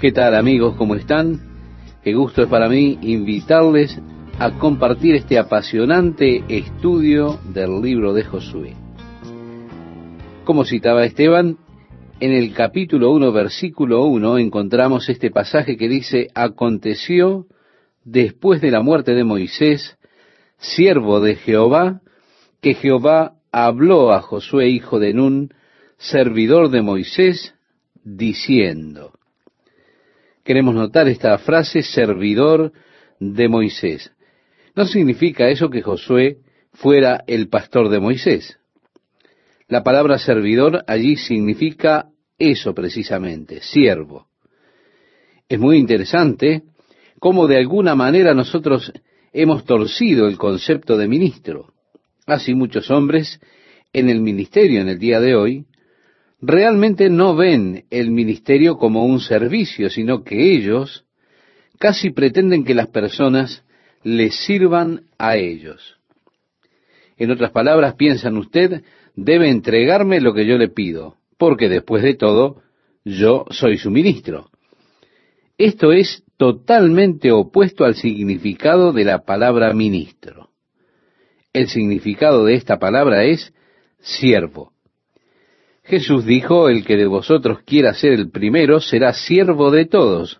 ¿Qué tal amigos? ¿Cómo están? Qué gusto es para mí invitarles a compartir este apasionante estudio del libro de Josué. Como citaba Esteban, en el capítulo 1, versículo 1, encontramos este pasaje que dice, aconteció después de la muerte de Moisés, siervo de Jehová, que Jehová habló a Josué, hijo de Nun, servidor de Moisés, diciendo, queremos notar esta frase, servidor de Moisés. No significa eso que Josué fuera el pastor de Moisés. La palabra servidor allí significa eso precisamente, siervo. Es muy interesante cómo de alguna manera nosotros hemos torcido el concepto de ministro. Así muchos hombres en el ministerio en el día de hoy realmente no ven el ministerio como un servicio, sino que ellos casi pretenden que las personas les sirvan a ellos. En otras palabras, piensan usted, debe entregarme lo que yo le pido, porque después de todo, yo soy su ministro. Esto es totalmente opuesto al significado de la palabra ministro. El significado de esta palabra es siervo. Jesús dijo, el que de vosotros quiera ser el primero será siervo de todos.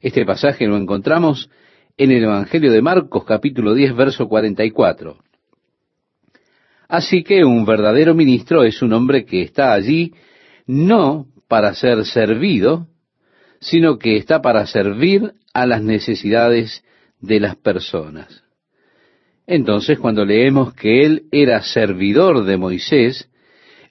Este pasaje lo encontramos en el Evangelio de Marcos capítulo 10 verso 44. Así que un verdadero ministro es un hombre que está allí no para ser servido, sino que está para servir a las necesidades de las personas. Entonces, cuando leemos que él era servidor de Moisés,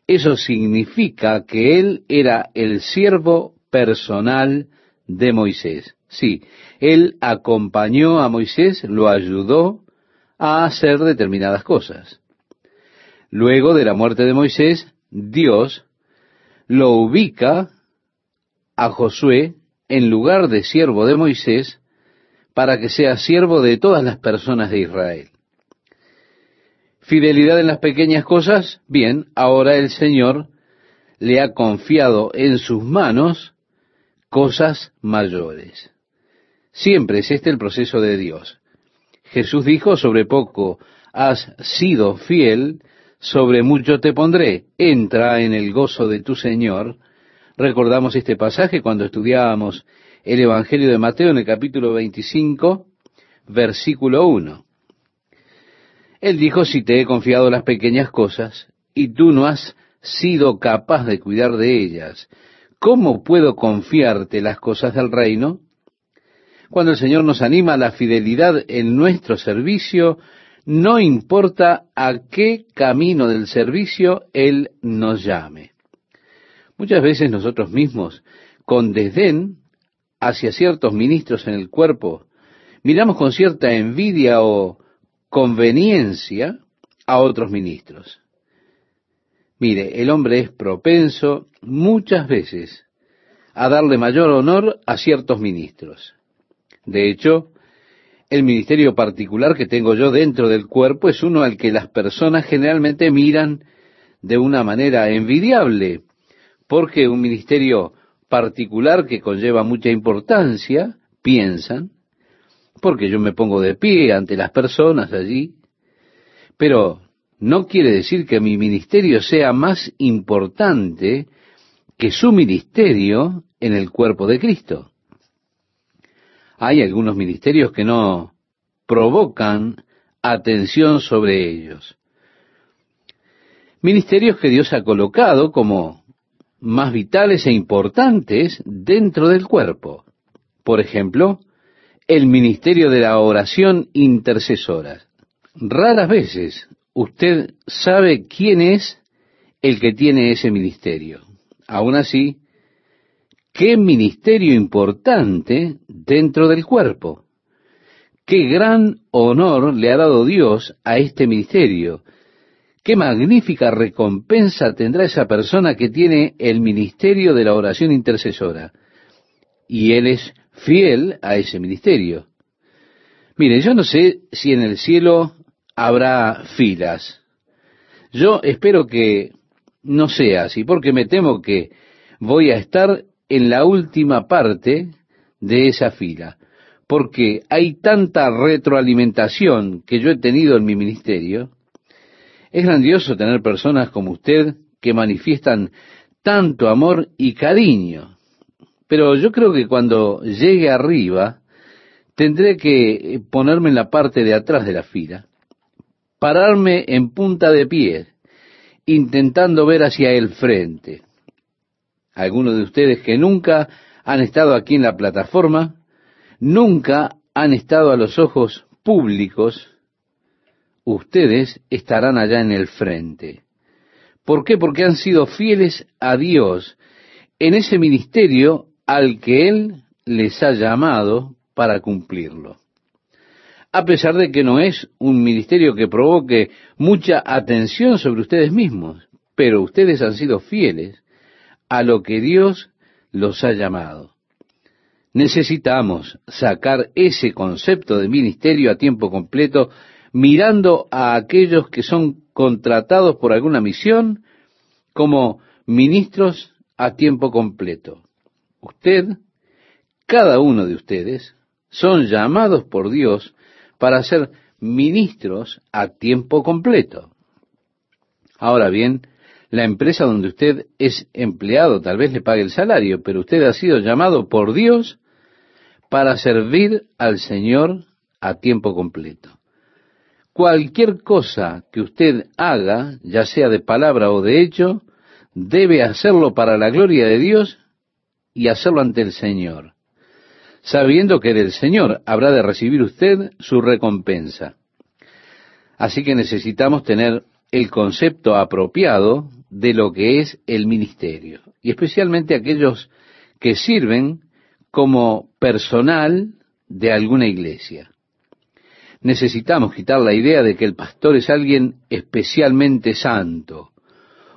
eso significa que él era el siervo personal de Moisés. Sí, él acompañó a Moisés, lo ayudó a hacer determinadas cosas. Luego de la muerte de Moisés, Dios lo ubica a Josué en lugar de siervo de Moisés para que sea siervo de todas las personas de Israel. Fidelidad en las pequeñas cosas, bien, ahora el Señor le ha confiado en sus manos cosas mayores. Siempre es este el proceso de Dios. Jesús dijo, sobre poco has sido fiel, sobre mucho te pondré, entra en el gozo de tu Señor. Recordamos este pasaje cuando estudiábamos el Evangelio de Mateo en el capítulo 25, versículo 1. Él dijo, si te he confiado las pequeñas cosas y tú no has sido capaz de cuidar de ellas, ¿cómo puedo confiarte las cosas del reino? Cuando el Señor nos anima a la fidelidad en nuestro servicio, no importa a qué camino del servicio Él nos llame. Muchas veces nosotros mismos, con desdén hacia ciertos ministros en el cuerpo, miramos con cierta envidia o conveniencia a otros ministros. Mire, el hombre es propenso muchas veces a darle mayor honor a ciertos ministros. De hecho, el ministerio particular que tengo yo dentro del cuerpo es uno al que las personas generalmente miran de una manera envidiable, porque un ministerio particular que conlleva mucha importancia, piensan, porque yo me pongo de pie ante las personas allí, pero no quiere decir que mi ministerio sea más importante que su ministerio en el cuerpo de Cristo. Hay algunos ministerios que no provocan atención sobre ellos. Ministerios que Dios ha colocado como más vitales e importantes dentro del cuerpo. Por ejemplo, el ministerio de la oración intercesora. Raras veces usted sabe quién es el que tiene ese ministerio. Aún así, qué ministerio importante dentro del cuerpo. Qué gran honor le ha dado Dios a este ministerio. Qué magnífica recompensa tendrá esa persona que tiene el ministerio de la oración intercesora. Y él es fiel a ese ministerio. Mire, yo no sé si en el cielo habrá filas. Yo espero que no sea así, porque me temo que voy a estar en la última parte de esa fila, porque hay tanta retroalimentación que yo he tenido en mi ministerio. Es grandioso tener personas como usted que manifiestan tanto amor y cariño. Pero yo creo que cuando llegue arriba, tendré que ponerme en la parte de atrás de la fila, pararme en punta de pie, intentando ver hacia el frente. Algunos de ustedes que nunca han estado aquí en la plataforma, nunca han estado a los ojos públicos, ustedes estarán allá en el frente. ¿Por qué? Porque han sido fieles a Dios en ese ministerio al que Él les ha llamado para cumplirlo. A pesar de que no es un ministerio que provoque mucha atención sobre ustedes mismos, pero ustedes han sido fieles a lo que Dios los ha llamado. Necesitamos sacar ese concepto de ministerio a tiempo completo mirando a aquellos que son contratados por alguna misión como ministros a tiempo completo. Usted, cada uno de ustedes, son llamados por Dios para ser ministros a tiempo completo. Ahora bien, la empresa donde usted es empleado tal vez le pague el salario, pero usted ha sido llamado por Dios para servir al Señor a tiempo completo cualquier cosa que usted haga, ya sea de palabra o de hecho, debe hacerlo para la gloria de Dios y hacerlo ante el Señor, sabiendo que del Señor habrá de recibir usted su recompensa. Así que necesitamos tener el concepto apropiado de lo que es el ministerio, y especialmente aquellos que sirven como personal de alguna iglesia necesitamos quitar la idea de que el pastor es alguien especialmente santo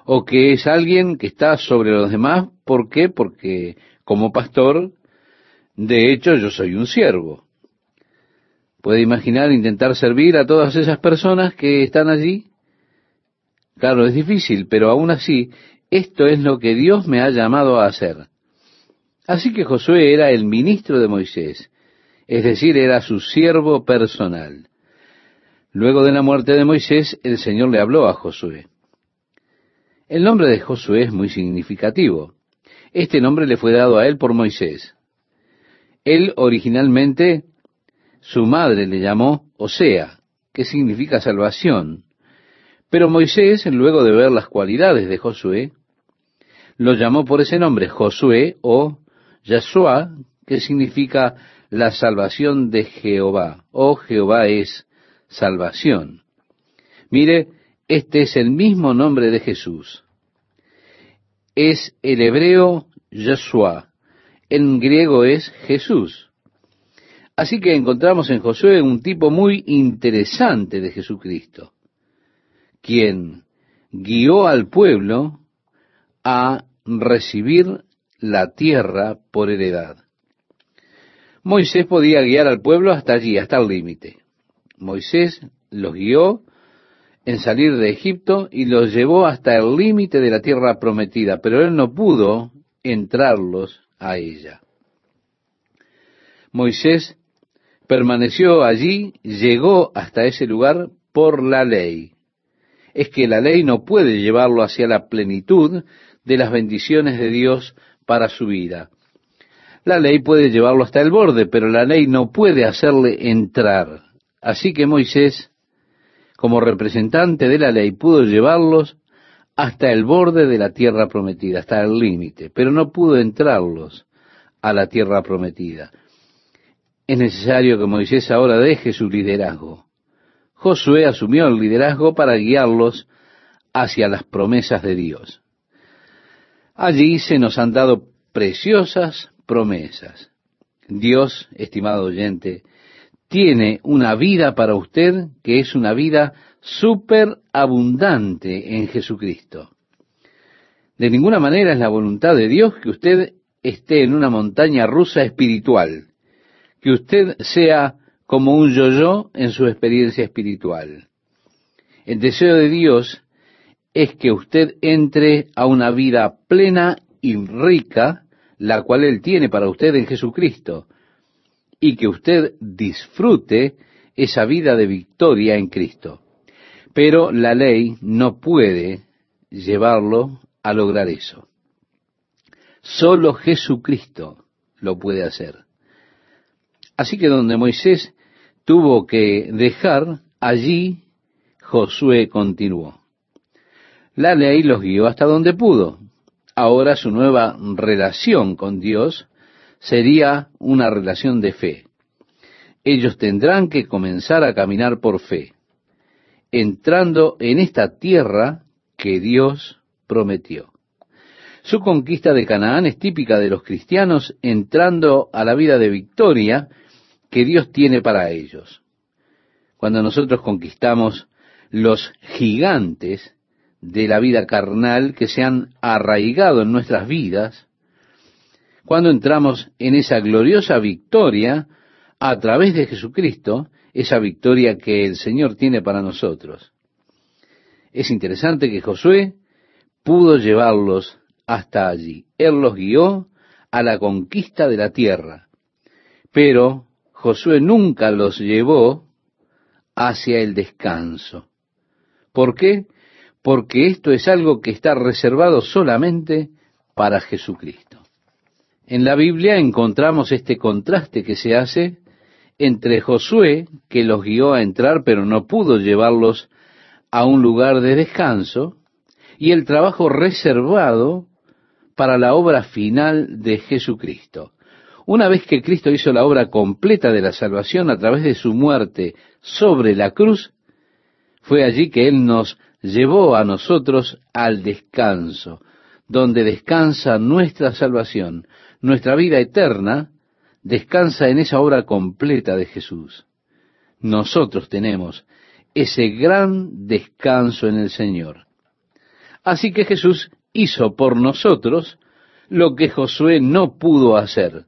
o que es alguien que está sobre los demás. ¿Por qué? Porque como pastor, de hecho, yo soy un siervo. ¿Puede imaginar intentar servir a todas esas personas que están allí? Claro, es difícil, pero aún así, esto es lo que Dios me ha llamado a hacer. Así que Josué era el ministro de Moisés, es decir, era su siervo personal. Luego de la muerte de Moisés, el Señor le habló a Josué. El nombre de Josué es muy significativo. Este nombre le fue dado a él por Moisés. Él originalmente, su madre le llamó Osea, que significa salvación. Pero Moisés, luego de ver las cualidades de Josué, lo llamó por ese nombre, Josué o Yahshua, que significa la salvación de Jehová, o Jehová es salvación. Mire, este es el mismo nombre de Jesús. Es el hebreo Yeshua. En griego es Jesús. Así que encontramos en Josué un tipo muy interesante de Jesucristo, quien guió al pueblo a recibir la tierra por heredad. Moisés podía guiar al pueblo hasta allí, hasta el límite. Moisés los guió en salir de Egipto y los llevó hasta el límite de la tierra prometida, pero él no pudo entrarlos a ella. Moisés permaneció allí, llegó hasta ese lugar por la ley. Es que la ley no puede llevarlo hacia la plenitud de las bendiciones de Dios para su vida. La ley puede llevarlo hasta el borde, pero la ley no puede hacerle entrar. Así que Moisés, como representante de la ley, pudo llevarlos hasta el borde de la tierra prometida, hasta el límite, pero no pudo entrarlos a la tierra prometida. Es necesario que Moisés ahora deje su liderazgo. Josué asumió el liderazgo para guiarlos hacia las promesas de Dios. Allí se nos han dado preciosas promesas. Dios, estimado oyente, tiene una vida para usted que es una vida súper abundante en Jesucristo. De ninguna manera es la voluntad de Dios que usted esté en una montaña rusa espiritual, que usted sea como un yo-yo en su experiencia espiritual. El deseo de Dios es que usted entre a una vida plena y rica la cual Él tiene para usted en Jesucristo, y que usted disfrute esa vida de victoria en Cristo. Pero la ley no puede llevarlo a lograr eso. Solo Jesucristo lo puede hacer. Así que donde Moisés tuvo que dejar, allí Josué continuó. La ley los guió hasta donde pudo. Ahora su nueva relación con Dios sería una relación de fe. Ellos tendrán que comenzar a caminar por fe, entrando en esta tierra que Dios prometió. Su conquista de Canaán es típica de los cristianos entrando a la vida de victoria que Dios tiene para ellos. Cuando nosotros conquistamos los gigantes de la vida carnal que se han arraigado en nuestras vidas, cuando entramos en esa gloriosa victoria a través de Jesucristo, esa victoria que el Señor tiene para nosotros. Es interesante que Josué pudo llevarlos hasta allí. Él los guió a la conquista de la tierra. Pero Josué nunca los llevó hacia el descanso. ¿Por qué? Porque esto es algo que está reservado solamente para Jesucristo. En la Biblia encontramos este contraste que se hace entre Josué, que los guió a entrar pero no pudo llevarlos a un lugar de descanso, y el trabajo reservado para la obra final de Jesucristo. Una vez que Cristo hizo la obra completa de la salvación a través de su muerte sobre la cruz, fue allí que Él nos llevó a nosotros al descanso, donde descansa nuestra salvación, nuestra vida eterna, descansa en esa obra completa de Jesús. Nosotros tenemos ese gran descanso en el Señor. Así que Jesús hizo por nosotros lo que Josué no pudo hacer.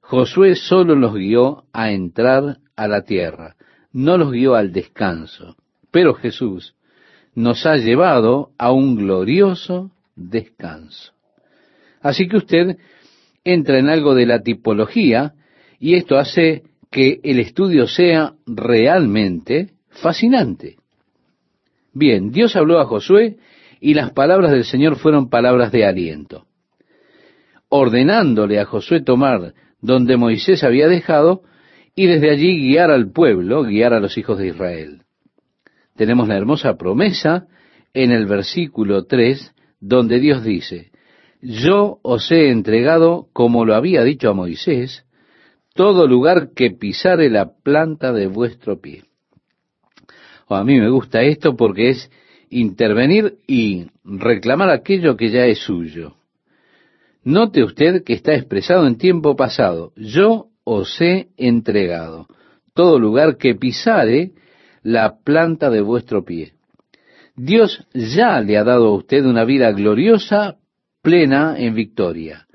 Josué solo los guió a entrar a la tierra, no los guió al descanso. Pero Jesús nos ha llevado a un glorioso descanso. Así que usted entra en algo de la tipología y esto hace que el estudio sea realmente fascinante. Bien, Dios habló a Josué y las palabras del Señor fueron palabras de aliento. Ordenándole a Josué tomar donde Moisés había dejado y desde allí guiar al pueblo, guiar a los hijos de Israel. Tenemos la hermosa promesa en el versículo 3, donde Dios dice, yo os he entregado, como lo había dicho a Moisés, todo lugar que pisare la planta de vuestro pie. O a mí me gusta esto porque es intervenir y reclamar aquello que ya es suyo. Note usted que está expresado en tiempo pasado. Yo os he entregado todo lugar que pisare la planta de vuestro pie. Dios ya le ha dado a usted una vida gloriosa, plena en victoria.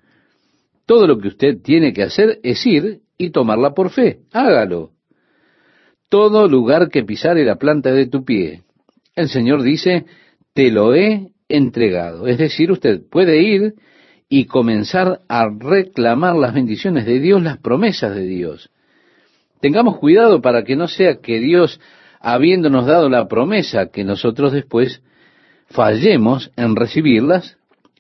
Todo lo que usted tiene que hacer es ir y tomarla por fe. Hágalo. Todo lugar que pisare la planta de tu pie, el Señor dice, te lo he entregado. Es decir, usted puede ir y comenzar a reclamar las bendiciones de Dios, las promesas de Dios. Tengamos cuidado para que no sea que Dios, habiéndonos dado la promesa, que nosotros después fallemos en recibirlas,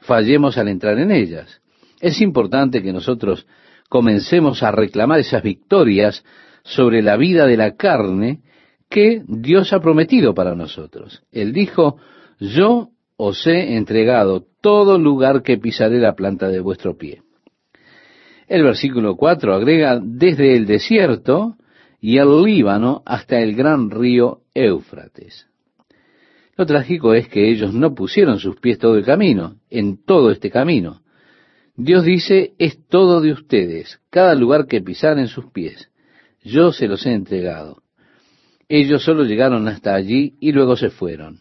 fallemos al entrar en ellas. Es importante que nosotros comencemos a reclamar esas victorias sobre la vida de la carne que Dios ha prometido para nosotros. Él dijo, yo os he entregado todo lugar que pisaré la planta de vuestro pie. El versículo 4 agrega, desde el desierto y el Líbano hasta el gran río Éufrates. Lo trágico es que ellos no pusieron sus pies todo el camino, en todo este camino. Dios dice, es todo de ustedes, cada lugar que pisaren sus pies. Yo se los he entregado. Ellos solo llegaron hasta allí y luego se fueron.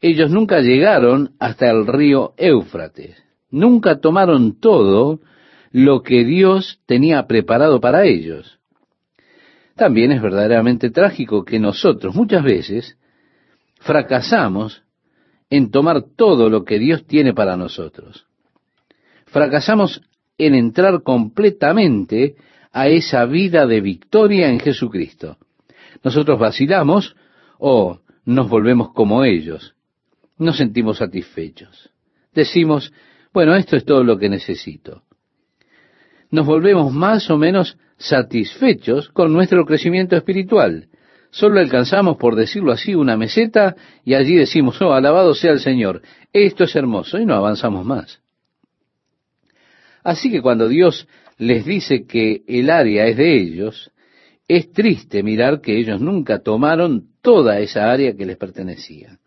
Ellos nunca llegaron hasta el río Éufrates. Nunca tomaron todo lo que Dios tenía preparado para ellos. También es verdaderamente trágico que nosotros muchas veces fracasamos en tomar todo lo que Dios tiene para nosotros. Fracasamos en entrar completamente a esa vida de victoria en Jesucristo. Nosotros vacilamos o nos volvemos como ellos. Nos sentimos satisfechos. Decimos, bueno, esto es todo lo que necesito. Nos volvemos más o menos satisfechos con nuestro crecimiento espiritual. Solo alcanzamos, por decirlo así, una meseta y allí decimos, oh, alabado sea el Señor, esto es hermoso y no avanzamos más. Así que cuando Dios les dice que el área es de ellos, es triste mirar que ellos nunca tomaron toda esa área que les pertenecía.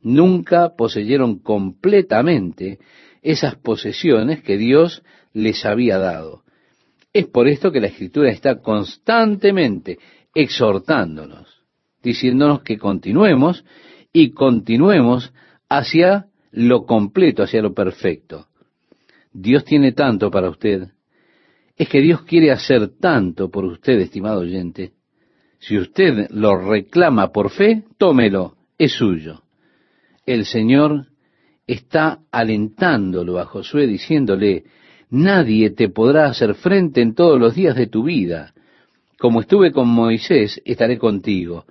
Nunca poseyeron completamente esas posesiones que Dios les había dado. Es por esto que la Escritura está constantemente exhortándonos, diciéndonos que continuemos y continuemos hacia lo completo, hacia lo perfecto. Dios tiene tanto para usted. Es que Dios quiere hacer tanto por usted, estimado oyente. Si usted lo reclama por fe, tómelo, es suyo. El Señor está alentándolo a Josué diciéndole, Nadie te podrá hacer frente en todos los días de tu vida. Como estuve con Moisés, estaré contigo.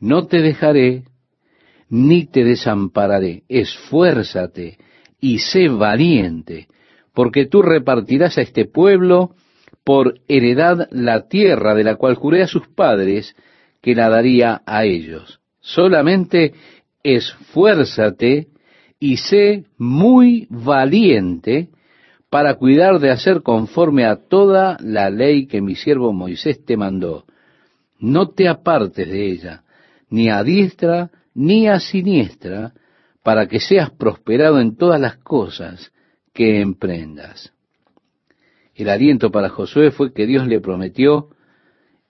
No te dejaré ni te desampararé. Esfuérzate y sé valiente, porque tú repartirás a este pueblo por heredad la tierra de la cual juré a sus padres que la daría a ellos. Solamente esfuérzate y sé muy valiente para cuidar de hacer conforme a toda la ley que mi siervo Moisés te mandó. No te apartes de ella, ni a diestra ni a siniestra, para que seas prosperado en todas las cosas que emprendas. El aliento para Josué fue que Dios le prometió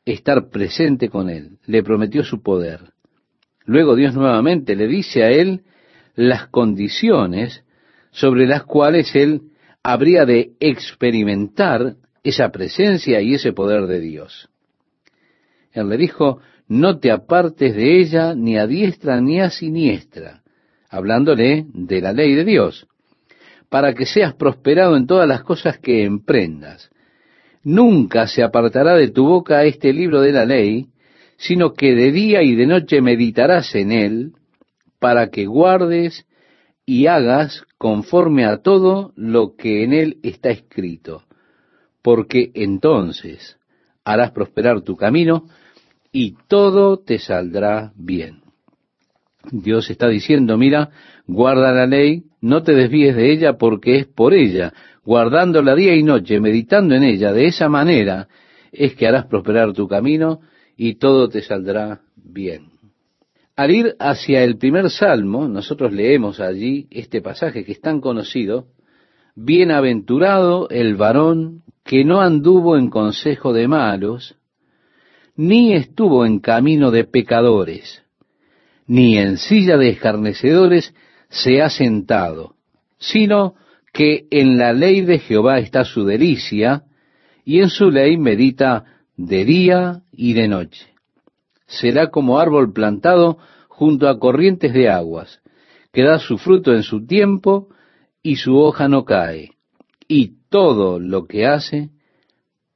estar presente con él, le prometió su poder. Luego Dios nuevamente le dice a él las condiciones sobre las cuales él habría de experimentar esa presencia y ese poder de Dios. Él le dijo, no te apartes de ella ni a diestra ni a siniestra, hablándole de la ley de Dios, para que seas prosperado en todas las cosas que emprendas. Nunca se apartará de tu boca este libro de la ley, sino que de día y de noche meditarás en él, para que guardes y hagas conforme a todo lo que en él está escrito, porque entonces harás prosperar tu camino y todo te saldrá bien. Dios está diciendo, mira, guarda la ley, no te desvíes de ella porque es por ella, guardándola día y noche, meditando en ella, de esa manera es que harás prosperar tu camino y todo te saldrá bien. Al ir hacia el primer salmo, nosotros leemos allí este pasaje que es tan conocido, Bienaventurado el varón que no anduvo en consejo de malos, ni estuvo en camino de pecadores, ni en silla de escarnecedores se ha sentado, sino que en la ley de Jehová está su delicia, y en su ley medita de día y de noche será como árbol plantado junto a corrientes de aguas, que da su fruto en su tiempo y su hoja no cae, y todo lo que hace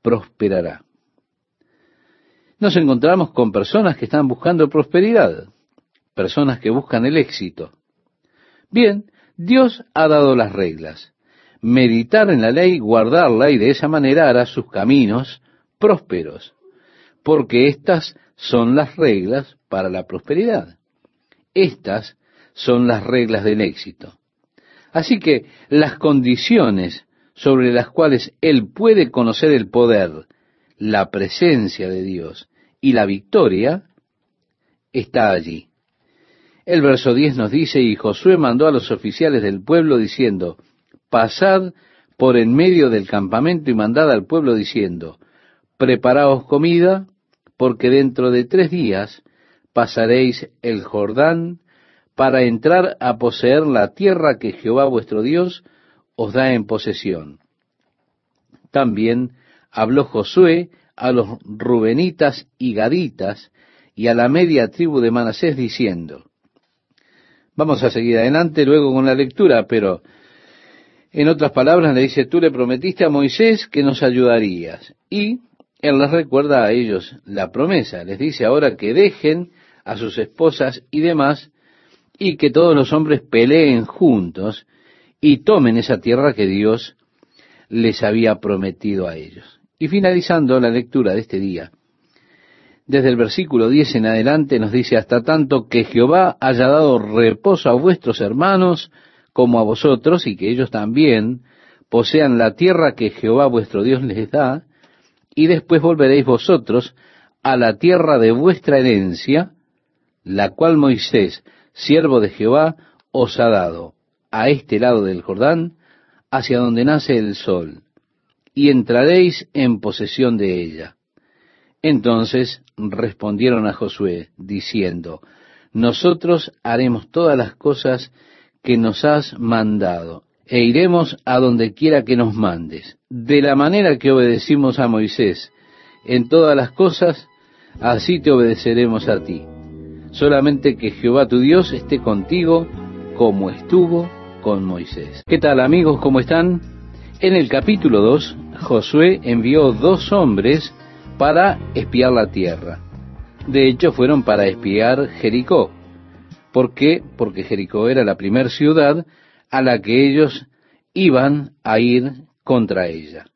prosperará. Nos encontramos con personas que están buscando prosperidad, personas que buscan el éxito. Bien, Dios ha dado las reglas. Meditar en la ley, guardarla y de esa manera hará sus caminos prósperos, porque éstas son las reglas para la prosperidad. Estas son las reglas del éxito. Así que las condiciones sobre las cuales él puede conocer el poder, la presencia de Dios y la victoria, está allí. El verso 10 nos dice, y Josué mandó a los oficiales del pueblo diciendo, pasad por en medio del campamento y mandad al pueblo diciendo, preparaos comida, porque dentro de tres días pasaréis el Jordán para entrar a poseer la tierra que Jehová vuestro Dios os da en posesión. También habló Josué a los rubenitas y gaditas y a la media tribu de Manasés diciendo, vamos a seguir adelante luego con la lectura, pero En otras palabras, le dice, tú le prometiste a Moisés que nos ayudarías. Y él les recuerda a ellos la promesa. Les dice ahora que dejen a sus esposas y demás y que todos los hombres peleen juntos y tomen esa tierra que Dios les había prometido a ellos. Y finalizando la lectura de este día, desde el versículo 10 en adelante nos dice, hasta tanto que Jehová haya dado reposo a vuestros hermanos como a vosotros, y que ellos también posean la tierra que Jehová vuestro Dios les da, y después volveréis vosotros a la tierra de vuestra herencia, la cual Moisés, siervo de Jehová, os ha dado, a este lado del Jordán, hacia donde nace el sol, y entraréis en posesión de ella. Entonces respondieron a Josué, diciendo, Nosotros haremos todas las cosas que nos has mandado, e iremos a donde quiera que nos mandes. De la manera que obedecimos a Moisés en todas las cosas, así te obedeceremos a ti. Solamente que Jehová tu Dios esté contigo como estuvo con Moisés. ¿Qué tal amigos? ¿Cómo están? En el capítulo 2, Josué envió dos hombres para espiar la tierra. De hecho, fueron para espiar Jericó. ¿Por qué? Porque Jericó era la primera ciudad a la que ellos iban a ir contra ella.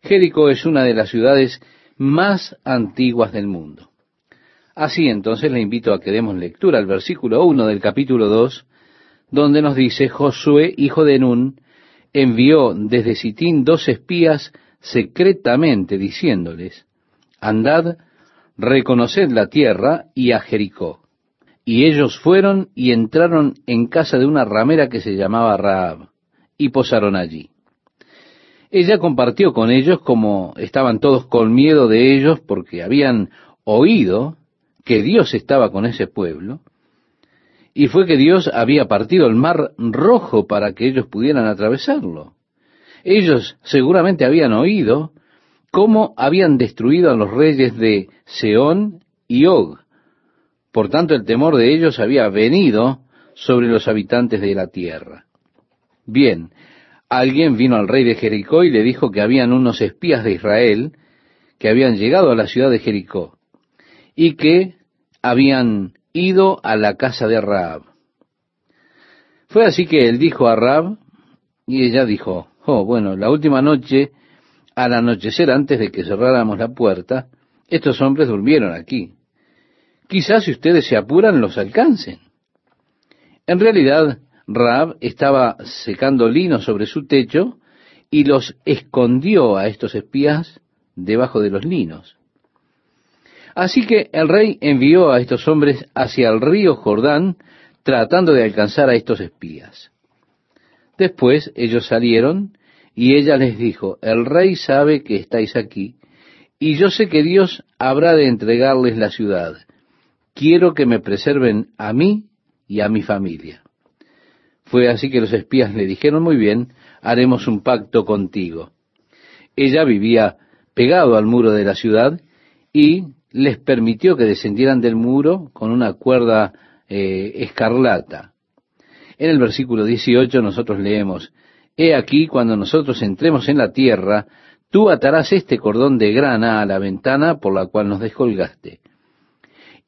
Jericó es una de las ciudades más antiguas del mundo. Así entonces le invito a que demos lectura al versículo 1 del capítulo 2, donde nos dice, Josué, hijo de Nun, envió desde Sitín dos espías secretamente diciéndoles, andad, reconoced la tierra y a Jericó. Y ellos fueron y entraron en casa de una ramera que se llamaba Raab, y posaron allí. Ella compartió con ellos como estaban todos con miedo de ellos porque habían oído que Dios estaba con ese pueblo, y fue que Dios había partido el mar rojo para que ellos pudieran atravesarlo. Ellos seguramente habían oído cómo habían destruido a los reyes de Seón y Og. Por tanto, el temor de ellos había venido sobre los habitantes de la tierra. Bien, alguien vino al rey de Jericó y le dijo que habían unos espías de Israel que habían llegado a la ciudad de Jericó y que habían ido a la casa de Raab. Fue así que él dijo a Raab y ella dijo, oh, bueno, la última noche al anochecer antes de que cerráramos la puerta, estos hombres durmieron aquí. Quizás si ustedes se apuran los alcancen. En realidad, Raab estaba secando lino sobre su techo y los escondió a estos espías debajo de los linos. Así que el rey envió a estos hombres hacia el río Jordán tratando de alcanzar a estos espías. Después ellos salieron y ella les dijo, el rey sabe que estáis aquí, y yo sé que Dios habrá de entregarles la ciudad. Quiero que me preserven a mí y a mi familia. Fue así que los espías le dijeron, muy bien, haremos un pacto contigo. Ella vivía pegado al muro de la ciudad y les permitió que descendieran del muro con una cuerda eh, escarlata. En el versículo 18 nosotros leemos, He aquí, cuando nosotros entremos en la tierra, tú atarás este cordón de grana a la ventana por la cual nos descolgaste.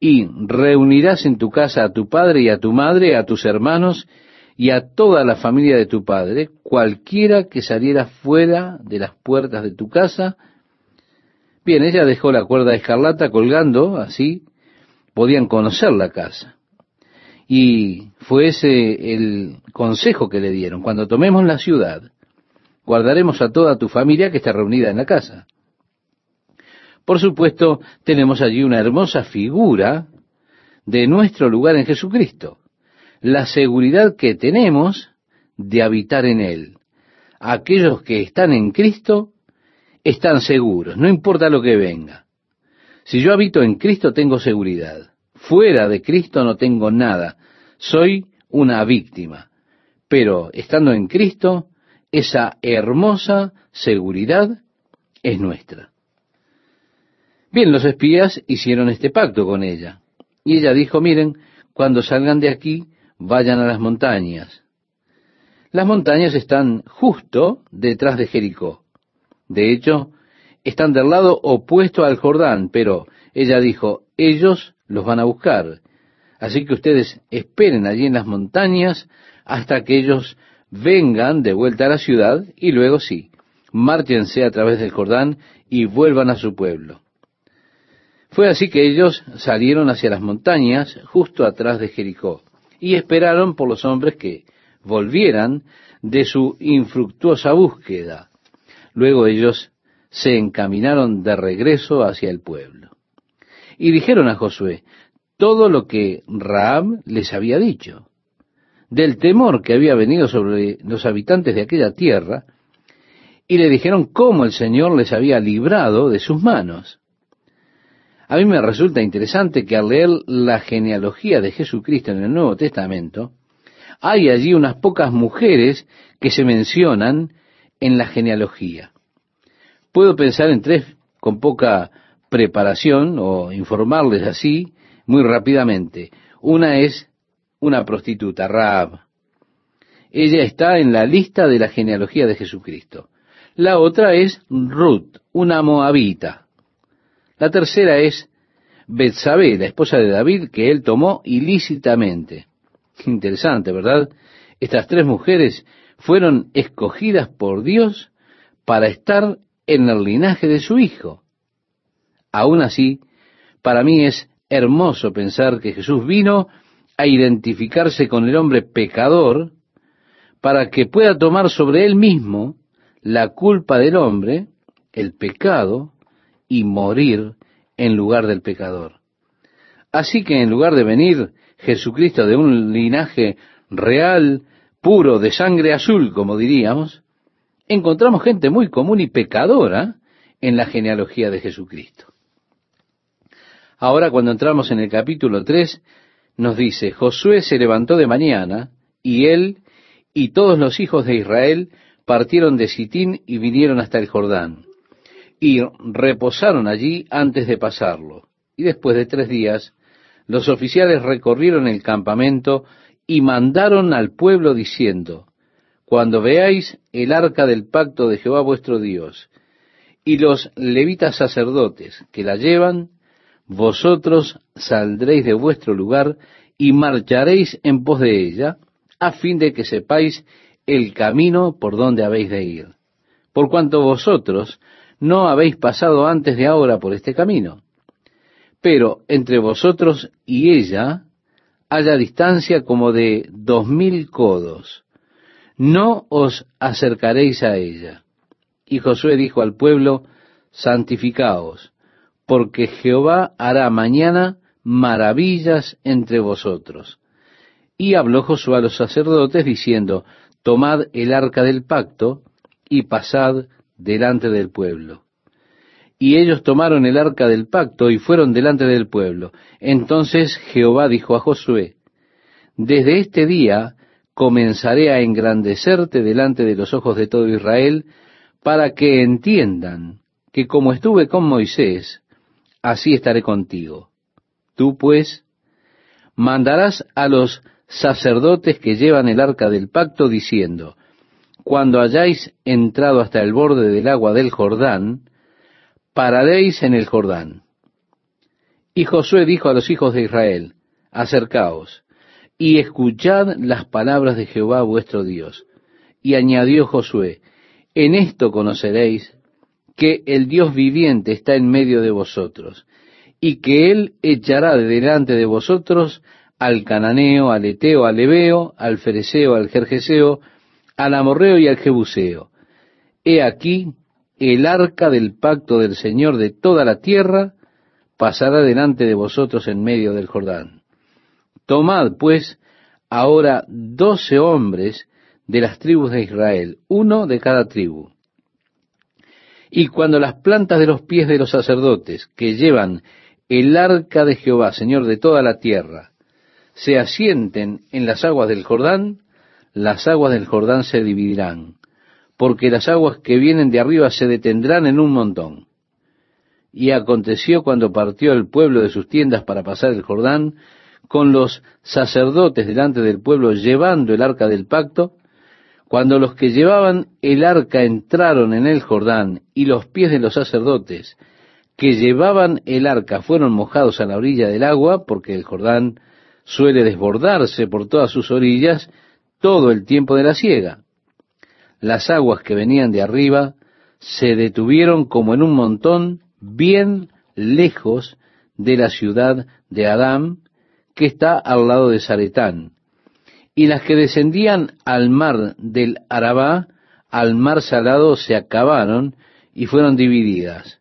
Y reunirás en tu casa a tu padre y a tu madre, a tus hermanos y a toda la familia de tu padre, cualquiera que saliera fuera de las puertas de tu casa. Bien, ella dejó la cuerda escarlata colgando, así podían conocer la casa. Y fue ese el consejo que le dieron. Cuando tomemos la ciudad, guardaremos a toda tu familia que está reunida en la casa. Por supuesto, tenemos allí una hermosa figura de nuestro lugar en Jesucristo. La seguridad que tenemos de habitar en Él. Aquellos que están en Cristo están seguros, no importa lo que venga. Si yo habito en Cristo tengo seguridad. Fuera de Cristo no tengo nada. Soy una víctima. Pero estando en Cristo, esa hermosa seguridad es nuestra. Bien, los espías hicieron este pacto con ella. Y ella dijo, miren, cuando salgan de aquí, vayan a las montañas. Las montañas están justo detrás de Jericó. De hecho, están del lado opuesto al Jordán, pero ella dijo, ellos los van a buscar. Así que ustedes esperen allí en las montañas hasta que ellos vengan de vuelta a la ciudad y luego sí, márchense a través del Jordán y vuelvan a su pueblo. Fue así que ellos salieron hacia las montañas justo atrás de Jericó y esperaron por los hombres que volvieran de su infructuosa búsqueda. Luego ellos se encaminaron de regreso hacia el pueblo. Y dijeron a Josué todo lo que Raab les había dicho, del temor que había venido sobre los habitantes de aquella tierra, y le dijeron cómo el Señor les había librado de sus manos. A mí me resulta interesante que al leer la genealogía de Jesucristo en el Nuevo Testamento, hay allí unas pocas mujeres que se mencionan en la genealogía. Puedo pensar en tres con poca preparación o informarles así muy rápidamente. Una es una prostituta, Raab. Ella está en la lista de la genealogía de Jesucristo. La otra es Ruth, una moabita. La tercera es Betsabé, la esposa de David, que él tomó ilícitamente. Interesante, ¿verdad? Estas tres mujeres fueron escogidas por Dios para estar en el linaje de su Hijo. Aún así, para mí es hermoso pensar que Jesús vino a identificarse con el hombre pecador para que pueda tomar sobre él mismo la culpa del hombre, el pecado, y morir en lugar del pecador. Así que en lugar de venir Jesucristo de un linaje real, puro, de sangre azul, como diríamos, encontramos gente muy común y pecadora en la genealogía de Jesucristo. Ahora cuando entramos en el capítulo 3, nos dice, Josué se levantó de mañana, y él y todos los hijos de Israel partieron de Sitín y vinieron hasta el Jordán, y reposaron allí antes de pasarlo. Y después de tres días, los oficiales recorrieron el campamento y mandaron al pueblo diciendo, cuando veáis el arca del pacto de Jehová vuestro Dios y los levitas sacerdotes que la llevan, vosotros saldréis de vuestro lugar y marcharéis en pos de ella, a fin de que sepáis el camino por donde habéis de ir. Por cuanto vosotros no habéis pasado antes de ahora por este camino. Pero entre vosotros y ella haya distancia como de dos mil codos no os acercaréis a ella. Y Josué dijo al pueblo, santificaos, porque Jehová hará mañana maravillas entre vosotros. Y habló Josué a los sacerdotes diciendo, tomad el arca del pacto y pasad delante del pueblo. Y ellos tomaron el arca del pacto y fueron delante del pueblo. Entonces Jehová dijo a Josué, desde este día comenzaré a engrandecerte delante de los ojos de todo Israel, para que entiendan que como estuve con Moisés, así estaré contigo. Tú, pues, mandarás a los sacerdotes que llevan el arca del pacto, diciendo, cuando hayáis entrado hasta el borde del agua del Jordán, pararéis en el Jordán. Y Josué dijo a los hijos de Israel, acercaos, y escuchad las palabras de Jehová vuestro Dios. Y añadió Josué, en esto conoceréis que el Dios viviente está en medio de vosotros, y que Él echará de delante de vosotros al cananeo, al eteo, al ebeo, al fereceo, al jerjeseo, al amorreo y al jebuseo. He aquí el arca del pacto del Señor de toda la tierra pasará delante de vosotros en medio del Jordán. Tomad, pues, ahora doce hombres de las tribus de Israel, uno de cada tribu. Y cuando las plantas de los pies de los sacerdotes que llevan el arca de Jehová, Señor de toda la tierra, se asienten en las aguas del Jordán, las aguas del Jordán se dividirán, porque las aguas que vienen de arriba se detendrán en un montón. Y aconteció cuando partió el pueblo de sus tiendas para pasar el Jordán, con los sacerdotes delante del pueblo llevando el arca del pacto, Cuando los que llevaban el arca entraron en el Jordán y los pies de los sacerdotes que llevaban el arca fueron mojados a la orilla del agua, porque el Jordán suele desbordarse por todas sus orillas todo el tiempo de la siega. Las aguas que venían de arriba se detuvieron como en un montón bien lejos de la ciudad de Adán, que está al lado de Zaretán, y las que descendían al mar del Arabá, al mar salado, se acabaron y fueron divididas,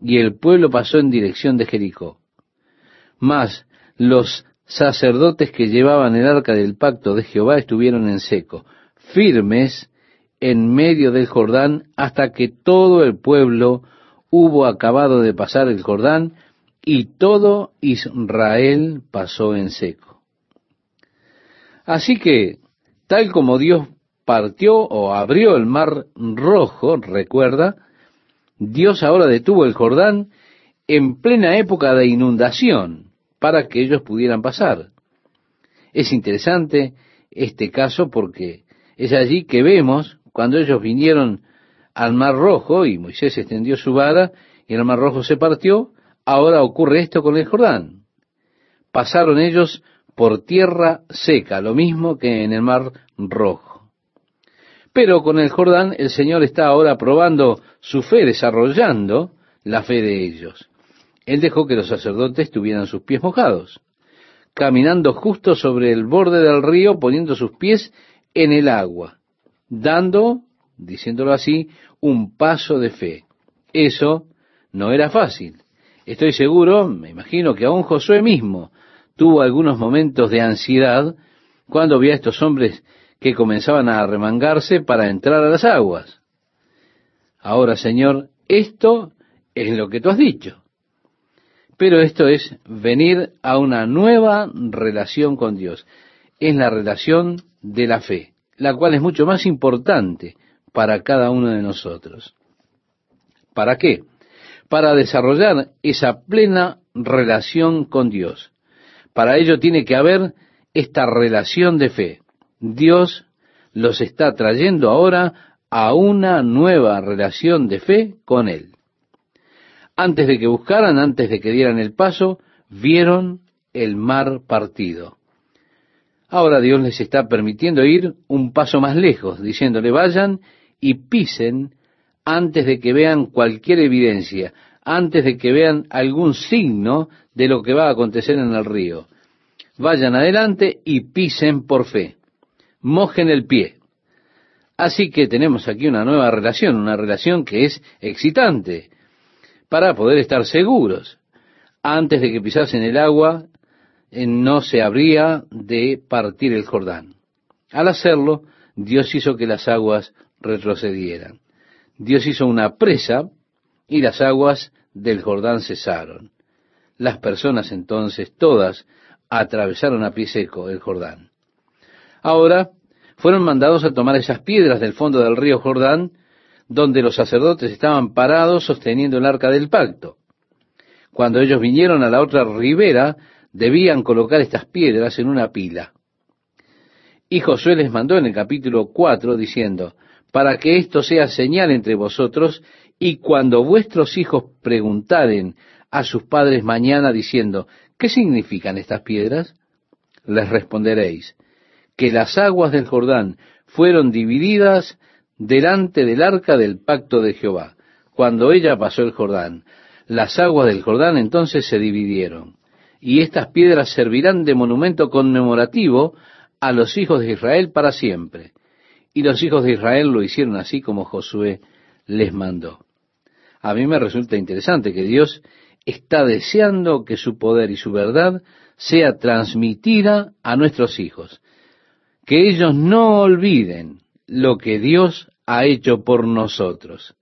y el pueblo pasó en dirección de Jericó. Mas los sacerdotes que llevaban el arca del pacto de Jehová estuvieron en seco, firmes en medio del Jordán, hasta que todo el pueblo hubo acabado de pasar el Jordán, y todo Israel pasó en seco. Así que, tal como Dios partió o abrió el mar rojo, recuerda, Dios ahora detuvo el Jordán en plena época de inundación para que ellos pudieran pasar. Es interesante este caso porque es allí que vemos cuando ellos vinieron al Mar Rojo y Moisés extendió su vara y el Mar Rojo se partió, ahora ocurre esto con el Jordán. Pasaron ellos por tierra seca, lo mismo que en el mar rojo. Pero con el Jordán el Señor está ahora probando su fe, desarrollando la fe de ellos. Él dejó que los sacerdotes tuvieran sus pies mojados, caminando justo sobre el borde del río, poniendo sus pies en el agua, dando, diciéndolo así, un paso de fe. Eso no era fácil. Estoy seguro, me imagino que aún Josué mismo tuvo algunos momentos de ansiedad cuando vio a estos hombres que comenzaban a remangarse para entrar a las aguas. Ahora, Señor, esto es lo que tú has dicho. Pero esto es venir a una nueva relación con Dios. Es la relación de la fe, la cual es mucho más importante para cada uno de nosotros. ¿Para qué? Para desarrollar esa plena relación con Dios. Para ello tiene que haber esta relación de fe. Dios los está trayendo ahora a una nueva relación de fe con Él. Antes de que buscaran, antes de que dieran el paso, vieron el mar partido. Ahora Dios les está permitiendo ir un paso más lejos, diciéndole vayan y pisen antes de que vean cualquier evidencia, antes de que vean algún signo de lo que va a acontecer en el río. Vayan adelante y pisen por fe. Mojen el pie. Así que tenemos aquí una nueva relación, una relación que es excitante, para poder estar seguros. Antes de que pisasen el agua, eh, no se habría de partir el Jordán. Al hacerlo, Dios hizo que las aguas retrocedieran. Dios hizo una presa y las aguas del Jordán cesaron. Las personas entonces todas atravesaron a pie seco el Jordán. Ahora fueron mandados a tomar esas piedras del fondo del río Jordán, donde los sacerdotes estaban parados sosteniendo el arca del pacto. Cuando ellos vinieron a la otra ribera, debían colocar estas piedras en una pila. Y Josué les mandó en el capítulo 4 diciendo, para que esto sea señal entre vosotros, y cuando vuestros hijos preguntaren a sus padres mañana diciendo, ¿qué significan estas piedras? Les responderéis, que las aguas del Jordán fueron divididas delante del arca del pacto de Jehová. Cuando ella pasó el Jordán, las aguas del Jordán entonces se dividieron. Y estas piedras servirán de monumento conmemorativo a los hijos de Israel para siempre. Y los hijos de Israel lo hicieron así como Josué les mandó. A mí me resulta interesante que Dios está deseando que su poder y su verdad sea transmitida a nuestros hijos. Que ellos no olviden lo que Dios ha hecho por nosotros.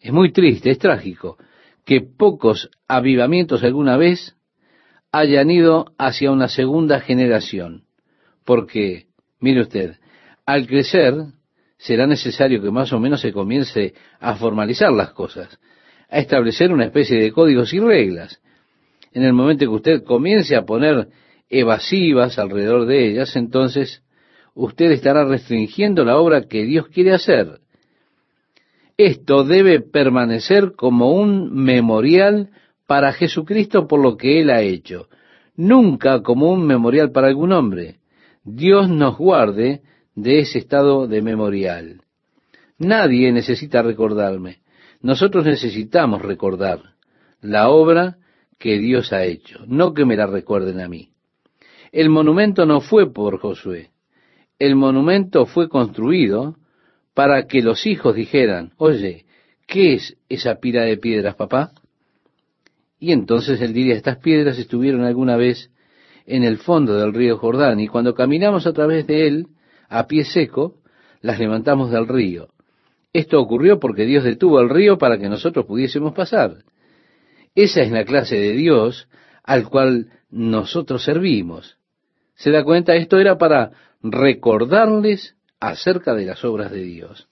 Es muy triste, es trágico, que pocos avivamientos alguna vez hayan ido hacia una segunda generación. Porque, mire usted, al crecer será necesario que más o menos se comience a formalizar las cosas a establecer una especie de códigos y reglas. En el momento que usted comience a poner evasivas alrededor de ellas, entonces usted estará restringiendo la obra que Dios quiere hacer. Esto debe permanecer como un memorial para Jesucristo por lo que Él ha hecho, nunca como un memorial para algún hombre. Dios nos guarde de ese estado de memorial. Nadie necesita recordarme. Nosotros necesitamos recordar la obra que Dios ha hecho, no que me la recuerden a mí. El monumento no fue por Josué. El monumento fue construido para que los hijos dijeran, oye, ¿qué es esa pila de piedras, papá? Y entonces él diría, estas piedras estuvieron alguna vez en el fondo del río Jordán, y cuando caminamos a través de él, a pie seco, las levantamos del río. Esto ocurrió porque Dios detuvo el río para que nosotros pudiésemos pasar. Esa es la clase de Dios al cual nosotros servimos. ¿Se da cuenta? Esto era para recordarles acerca de las obras de Dios.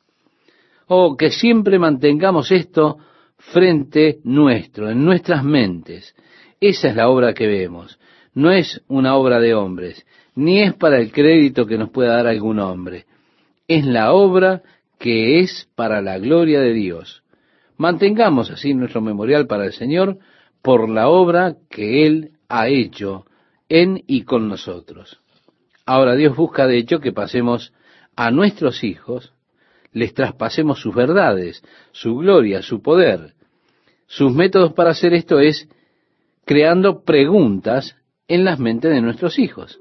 Oh, que siempre mantengamos esto frente nuestro, en nuestras mentes. Esa es la obra que vemos. No es una obra de hombres, ni es para el crédito que nos pueda dar algún hombre. Es la obra que es para la gloria de Dios. Mantengamos así nuestro memorial para el Señor por la obra que Él ha hecho en y con nosotros. Ahora Dios busca de hecho que pasemos a nuestros hijos, les traspasemos sus verdades, su gloria, su poder. Sus métodos para hacer esto es creando preguntas en las mentes de nuestros hijos.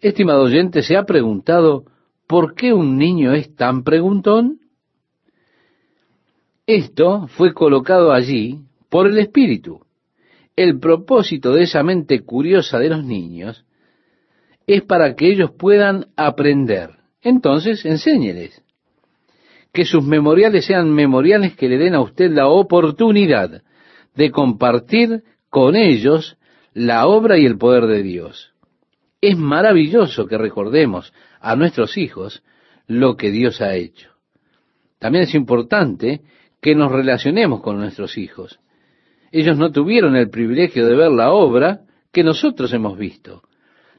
Estimado oyente, ¿se ha preguntado por qué un niño es tan preguntón? Esto fue colocado allí por el Espíritu. El propósito de esa mente curiosa de los niños es para que ellos puedan aprender. Entonces, enséñeles. Que sus memoriales sean memoriales que le den a usted la oportunidad de compartir con ellos la obra y el poder de Dios. Es maravilloso que recordemos a nuestros hijos lo que Dios ha hecho. También es importante que nos relacionemos con nuestros hijos. Ellos no tuvieron el privilegio de ver la obra que nosotros hemos visto,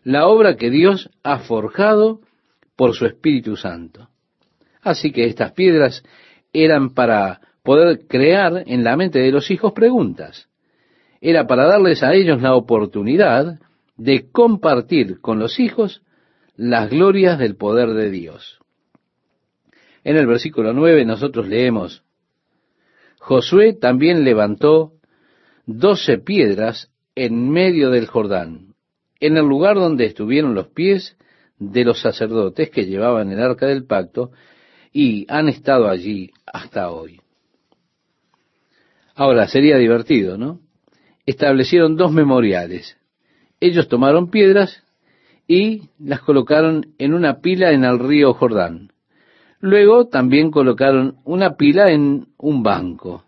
la obra que Dios ha forjado por su Espíritu Santo. Así que estas piedras eran para poder crear en la mente de los hijos preguntas. Era para darles a ellos la oportunidad de compartir con los hijos las glorias del poder de Dios. En el versículo 9 nosotros leemos, Josué también levantó doce piedras en medio del Jordán, en el lugar donde estuvieron los pies de los sacerdotes que llevaban el arca del pacto y han estado allí hasta hoy. Ahora, sería divertido, ¿no? Establecieron dos memoriales. Ellos tomaron piedras y las colocaron en una pila en el río Jordán. Luego también colocaron una pila en un banco.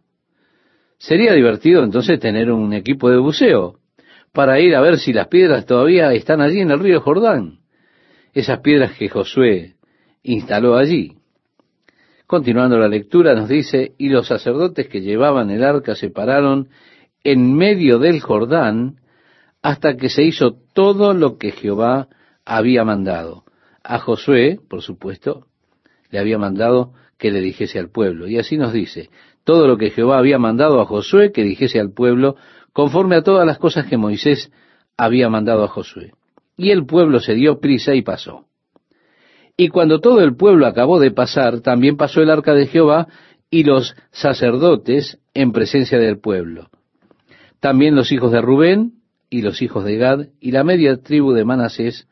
Sería divertido entonces tener un equipo de buceo para ir a ver si las piedras todavía están allí en el río Jordán. Esas piedras que Josué instaló allí. Continuando la lectura nos dice, y los sacerdotes que llevaban el arca se pararon en medio del Jordán hasta que se hizo todo lo que Jehová había mandado. A Josué, por supuesto, le había mandado que le dijese al pueblo. Y así nos dice, todo lo que Jehová había mandado a Josué que dijese al pueblo, conforme a todas las cosas que Moisés había mandado a Josué. Y el pueblo se dio prisa y pasó. Y cuando todo el pueblo acabó de pasar, también pasó el arca de Jehová y los sacerdotes en presencia del pueblo. También los hijos de Rubén y los hijos de Gad y la media tribu de Manasés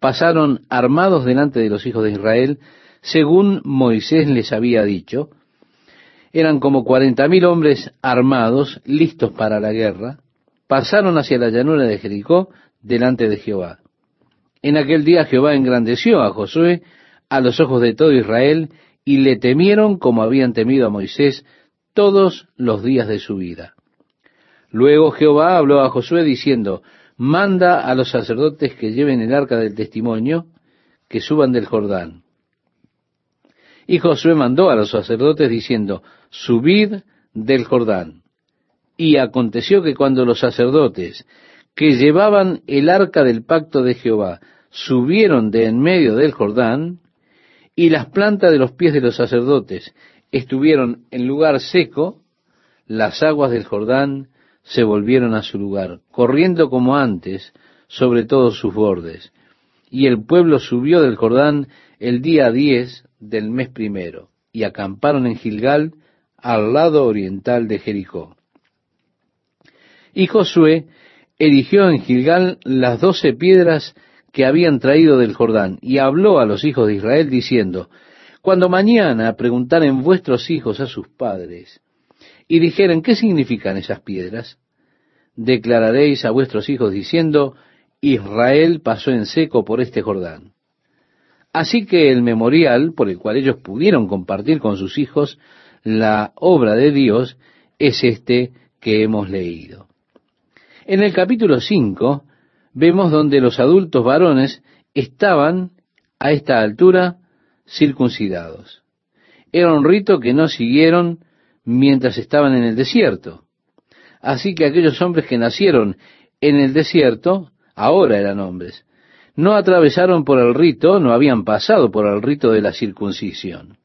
pasaron armados delante de los hijos de Israel según Moisés les había dicho, eran como cuarenta mil hombres armados, listos para la guerra, pasaron hacia la llanura de Jericó delante de Jehová. En aquel día Jehová engrandeció a Josué a los ojos de todo Israel, y le temieron como habían temido a Moisés todos los días de su vida. Luego Jehová habló a Josué diciendo, manda a los sacerdotes que lleven el arca del testimonio, que suban del Jordán. Y Josué mandó a los sacerdotes diciendo, subid del Jordán. Y aconteció que cuando los sacerdotes que llevaban el arca del pacto de Jehová subieron de en medio del Jordán, y las plantas de los pies de los sacerdotes estuvieron en lugar seco, las aguas del Jordán se volvieron a su lugar, corriendo como antes sobre todos sus bordes. Y el pueblo subió del Jordán el día diez del mes primero, y acamparon en Gilgal, al lado oriental de Jericó. Y Josué erigió en Gilgal las doce piedras que habían traído del Jordán, y habló a los hijos de Israel diciendo, Cuando mañana preguntaren vuestros hijos a sus padres, y dijeren, ¿qué significan esas piedras? Declararéis a vuestros hijos diciendo, Israel pasó en seco por este Jordán. Así que el memorial por el cual ellos pudieron compartir con sus hijos la obra de Dios es este que hemos leído. En el capítulo 5 vemos donde los adultos varones estaban a esta altura circuncidados. Era un rito que no siguieron mientras estaban en el desierto. Así que aquellos hombres que nacieron en el desierto ahora eran hombres. No atravesaron por el rito, no habían pasado por el rito de la circuncisión.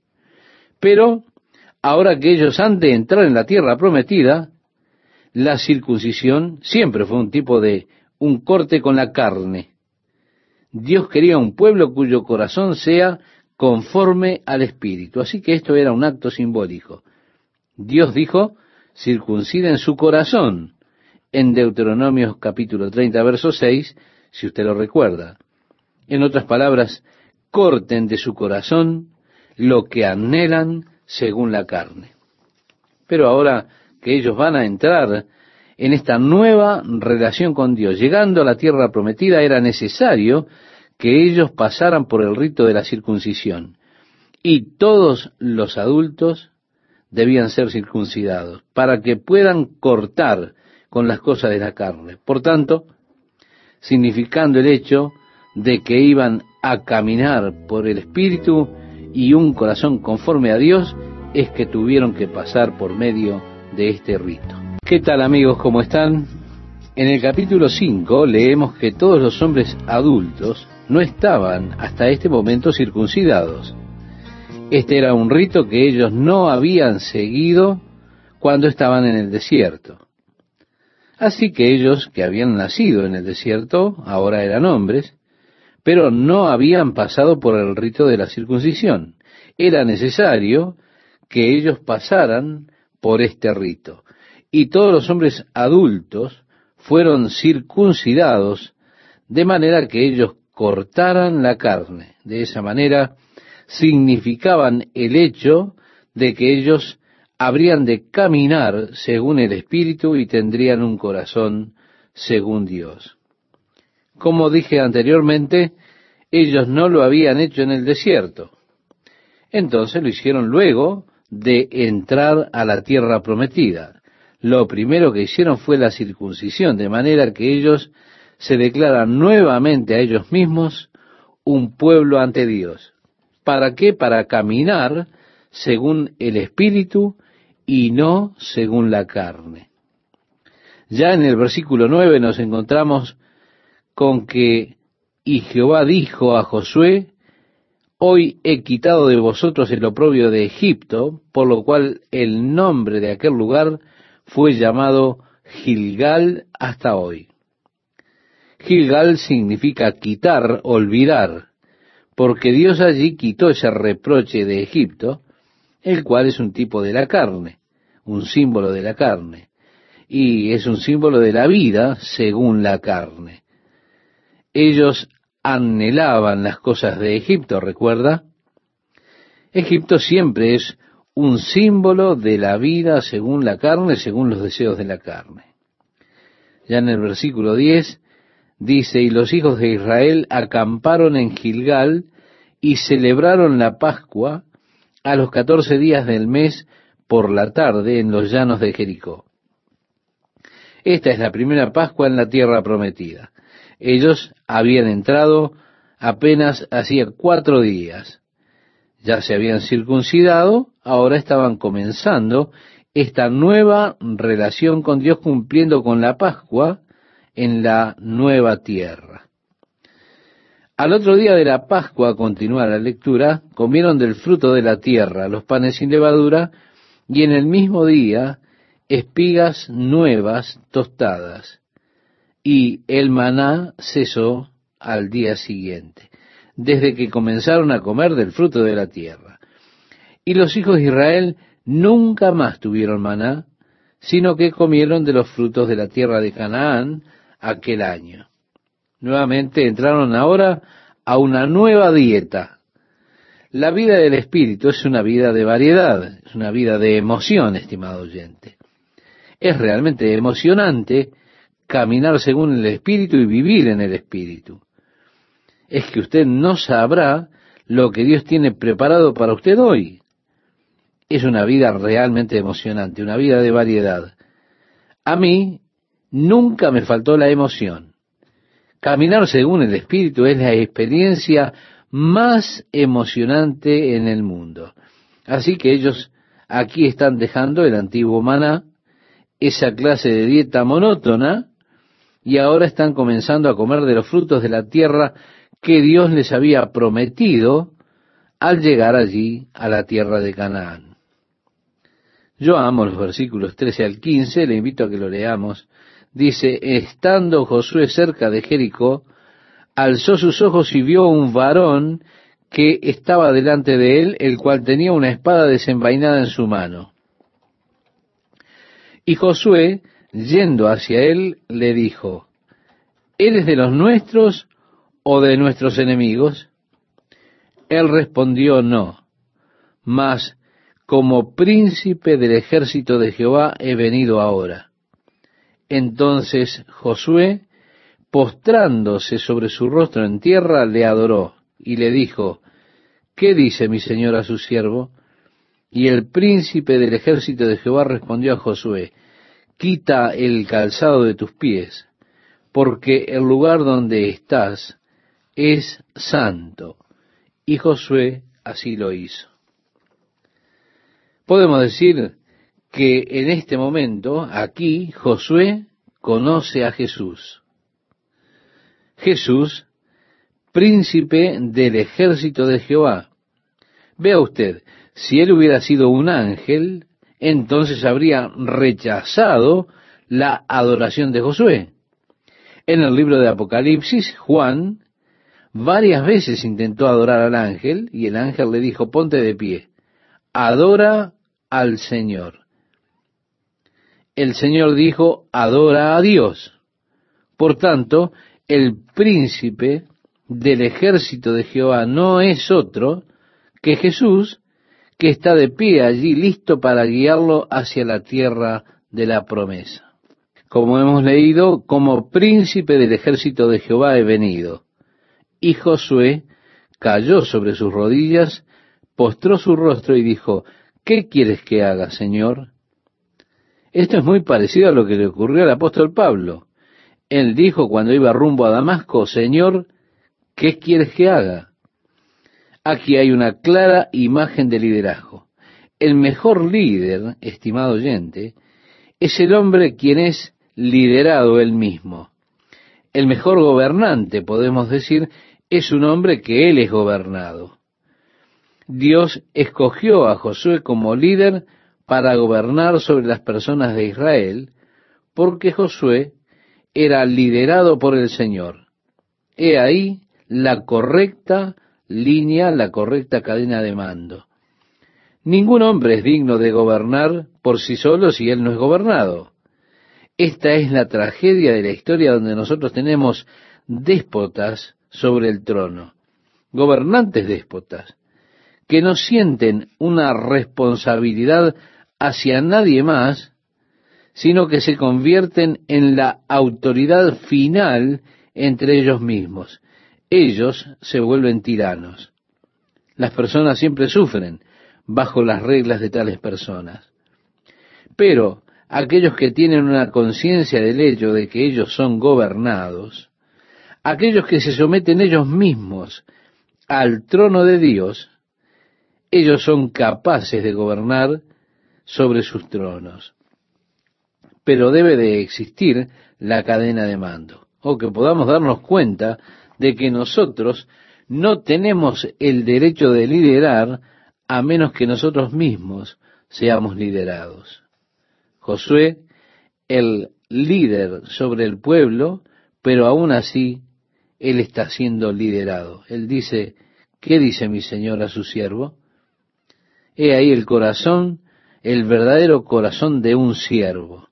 Pero ahora que ellos han de entrar en la tierra prometida, la circuncisión siempre fue un tipo de un corte con la carne. Dios quería un pueblo cuyo corazón sea conforme al Espíritu. Así que esto era un acto simbólico. Dios dijo, circunciden su corazón, en Deuteronomio capítulo 30, verso 6, si usted lo recuerda. En otras palabras, corten de su corazón lo que anhelan según la carne. Pero ahora que ellos van a entrar en esta nueva relación con Dios, llegando a la tierra prometida, era necesario que ellos pasaran por el rito de la circuncisión. Y todos los adultos debían ser circuncidados para que puedan cortar con las cosas de la carne. Por tanto, significando el hecho de que iban a caminar por el Espíritu y un corazón conforme a Dios, es que tuvieron que pasar por medio de este rito. ¿Qué tal amigos? ¿Cómo están? En el capítulo 5 leemos que todos los hombres adultos no estaban hasta este momento circuncidados. Este era un rito que ellos no habían seguido cuando estaban en el desierto. Así que ellos que habían nacido en el desierto ahora eran hombres, pero no habían pasado por el rito de la circuncisión. Era necesario que ellos pasaran por este rito. Y todos los hombres adultos fueron circuncidados de manera que ellos cortaran la carne. De esa manera significaban el hecho de que ellos habrían de caminar según el Espíritu y tendrían un corazón según Dios. Como dije anteriormente, ellos no lo habían hecho en el desierto. Entonces lo hicieron luego de entrar a la tierra prometida. Lo primero que hicieron fue la circuncisión, de manera que ellos se declaran nuevamente a ellos mismos un pueblo ante Dios. ¿Para qué? Para caminar según el Espíritu y no según la carne. Ya en el versículo 9 nos encontramos con que, y Jehová dijo a Josué, hoy he quitado de vosotros el oprobio de Egipto, por lo cual el nombre de aquel lugar fue llamado Gilgal hasta hoy. Gilgal significa quitar, olvidar, porque Dios allí quitó ese reproche de Egipto, el cual es un tipo de la carne, un símbolo de la carne, y es un símbolo de la vida según la carne. Ellos anhelaban las cosas de Egipto, ¿recuerda? Egipto siempre es un símbolo de la vida según la carne, según los deseos de la carne. Ya en el versículo 10 dice, y los hijos de Israel acamparon en Gilgal y celebraron la Pascua a los catorce días del mes por la tarde en los llanos de Jericó. Esta es la primera Pascua en la tierra prometida. Ellos habían entrado apenas hacía cuatro días. Ya se habían circuncidado, ahora estaban comenzando esta nueva relación con Dios cumpliendo con la Pascua en la nueva tierra. Al otro día de la Pascua, continúa la lectura, comieron del fruto de la tierra, los panes sin levadura, y en el mismo día espigas nuevas tostadas, y el maná cesó al día siguiente, desde que comenzaron a comer del fruto de la tierra. Y los hijos de Israel nunca más tuvieron maná, sino que comieron de los frutos de la tierra de Canaán aquel año. Nuevamente entraron ahora a una nueva dieta. La vida del espíritu es una vida de variedad, es una vida de emoción, estimado oyente. Es realmente emocionante caminar según el espíritu y vivir en el espíritu. Es que usted no sabrá lo que Dios tiene preparado para usted hoy es una vida realmente emocionante, una vida de variedad. A mí nunca me faltó la emoción. Caminar según el Espíritu es la experiencia más emocionante en el mundo. Así que ellos aquí están dejando el antiguo maná, esa clase de dieta monótona, y ahora están comenzando a comer de los frutos de la tierra que Dios les había prometido al llegar allí a la tierra de Canaán. Yo amo los versículos 13 al 15, le invito a que lo leamos. Dice, estando Josué cerca de Jericó, alzó sus ojos y vio un varón que estaba delante de él, el cual tenía una espada desenvainada en su mano. Y Josué, yendo hacia él, le dijo, ¿eres de los nuestros o de nuestros enemigos? Él respondió, no, mas como príncipe del ejército de Jehová he venido ahora. Entonces Josué, postrándose sobre su rostro en tierra, le adoró y le dijo, ¿qué dice mi señor a su siervo? Y el príncipe del ejército de Jehová respondió a Josué, quita el calzado de tus pies, porque el lugar donde estás es santo. Y Josué así lo hizo. Podemos decir que en este momento, aquí, Josué conoce a Jesús. Jesús, príncipe del ejército de Jehová. Vea usted, si él hubiera sido un ángel, entonces habría rechazado la adoración de Josué. En el libro de Apocalipsis, Juan varias veces intentó adorar al ángel y el ángel le dijo, ponte de pie adora al Señor. El Señor dijo, adora a Dios. Por tanto, el príncipe del ejército de Jehová no es otro que Jesús, que está de pie allí listo para guiarlo hacia la tierra de la promesa. Como hemos leído, como príncipe del ejército de Jehová he venido. Y Josué cayó sobre sus rodillas postró su rostro y dijo, ¿qué quieres que haga, Señor? Esto es muy parecido a lo que le ocurrió al apóstol Pablo. Él dijo cuando iba rumbo a Damasco, Señor, ¿qué quieres que haga? Aquí hay una clara imagen de liderazgo. El mejor líder, estimado oyente, es el hombre quien es liderado él mismo. El mejor gobernante, podemos decir, es un hombre que él es gobernado. Dios escogió a Josué como líder para gobernar sobre las personas de Israel, porque Josué era liderado por el Señor. He ahí la correcta línea, la correcta cadena de mando. Ningún hombre es digno de gobernar por sí solo si él no es gobernado. Esta es la tragedia de la historia donde nosotros tenemos déspotas sobre el trono, gobernantes déspotas, que no sienten una responsabilidad hacia nadie más, sino que se convierten en la autoridad final entre ellos mismos. Ellos se vuelven tiranos. Las personas siempre sufren bajo las reglas de tales personas. Pero aquellos que tienen una conciencia del hecho de que ellos son gobernados, aquellos que se someten ellos mismos al trono de Dios, ellos son capaces de gobernar sobre sus tronos. Pero debe de existir la cadena de mando, o que podamos darnos cuenta de que nosotros no tenemos el derecho de liderar a menos que nosotros mismos seamos liderados. Josué, el líder sobre el pueblo, pero aún así él está siendo liderado. Él dice, ¿qué dice mi Señor a su siervo? He ahí el corazón, el verdadero corazón de un siervo.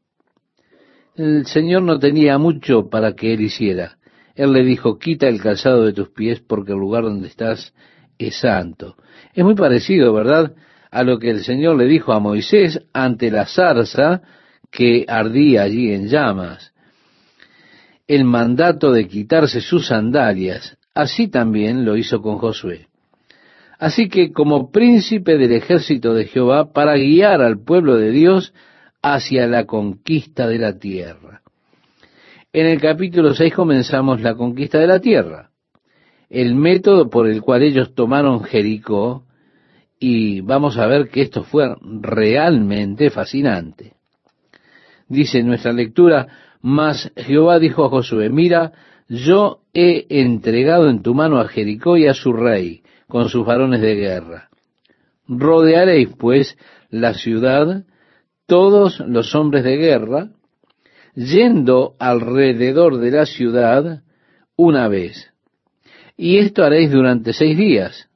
El Señor no tenía mucho para que él hiciera. Él le dijo, quita el calzado de tus pies porque el lugar donde estás es santo. Es muy parecido, ¿verdad?, a lo que el Señor le dijo a Moisés ante la zarza que ardía allí en llamas. El mandato de quitarse sus sandalias, así también lo hizo con Josué. Así que como príncipe del ejército de Jehová, para guiar al pueblo de Dios hacia la conquista de la tierra. En el capítulo 6 comenzamos la conquista de la tierra. El método por el cual ellos tomaron Jericó, y vamos a ver que esto fue realmente fascinante. Dice nuestra lectura, mas Jehová dijo a Josué, mira, yo he entregado en tu mano a Jericó y a su rey, con sus varones de guerra. Rodearéis, pues, la ciudad, todos los hombres de guerra, yendo alrededor de la ciudad una vez. Y esto haréis durante seis días.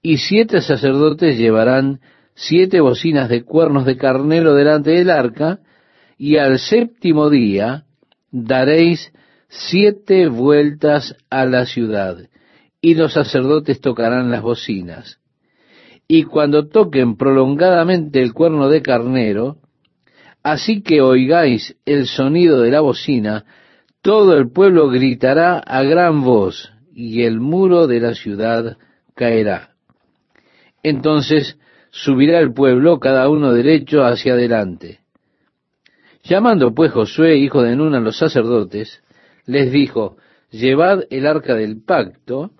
Y siete sacerdotes llevarán siete bocinas de cuernos de carnero delante del arca, y al séptimo día daréis siete vueltas a la ciudad, y los sacerdotes tocarán las bocinas. Y cuando toquen prolongadamente el cuerno de carnero, así que oigáis el sonido de la bocina, todo el pueblo gritará a gran voz, y el muro de la ciudad caerá. Entonces subirá el pueblo cada uno derecho hacia adelante. Llamando pues Josué, hijo de Nun, a los sacerdotes, les dijo, llevad el arca del pacto,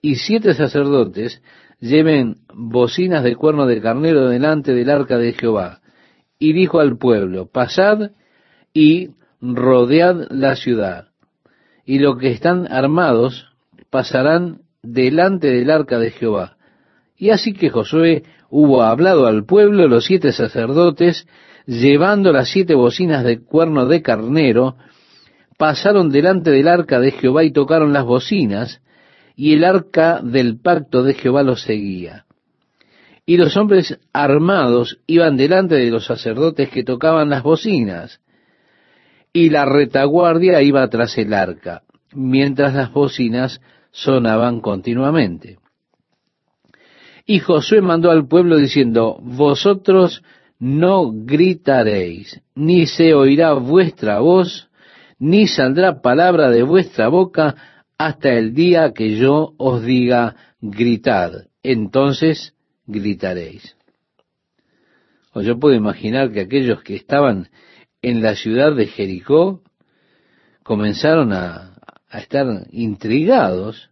y siete sacerdotes lleven bocinas de cuerno de carnero delante del arca de Jehová. Y dijo al pueblo, pasad y rodead la ciudad. Y los que están armados pasarán delante del arca de Jehová. Y así que Josué hubo hablado al pueblo, los siete sacerdotes, llevando las siete bocinas de cuerno de carnero, pasaron delante del arca de Jehová y tocaron las bocinas, y el arca del pacto de Jehová los seguía. Y los hombres armados iban delante de los sacerdotes que tocaban las bocinas, y la retaguardia iba tras el arca, mientras las bocinas sonaban continuamente. Y Josué mandó al pueblo diciendo, vosotros no gritaréis, ni se oirá vuestra voz, ni saldrá palabra de vuestra boca hasta el día que yo os diga gritad. Entonces gritaréis. O yo puedo imaginar que aquellos que estaban en la ciudad de Jericó comenzaron a, estar intrigados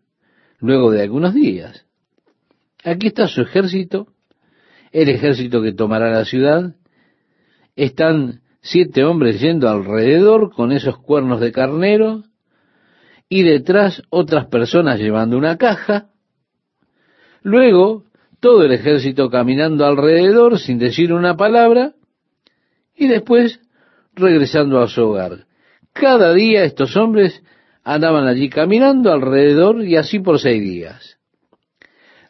luego de algunos días. Aquí está su ejército, el ejército que tomará la ciudad. Están siete hombres yendo alrededor con esos cuernos de carnero y detrás otras personas llevando una caja. Luego todo el ejército caminando alrededor sin decir una palabra y después regresando a su hogar. Cada día estos hombres andaban allí caminando alrededor y así por seis días.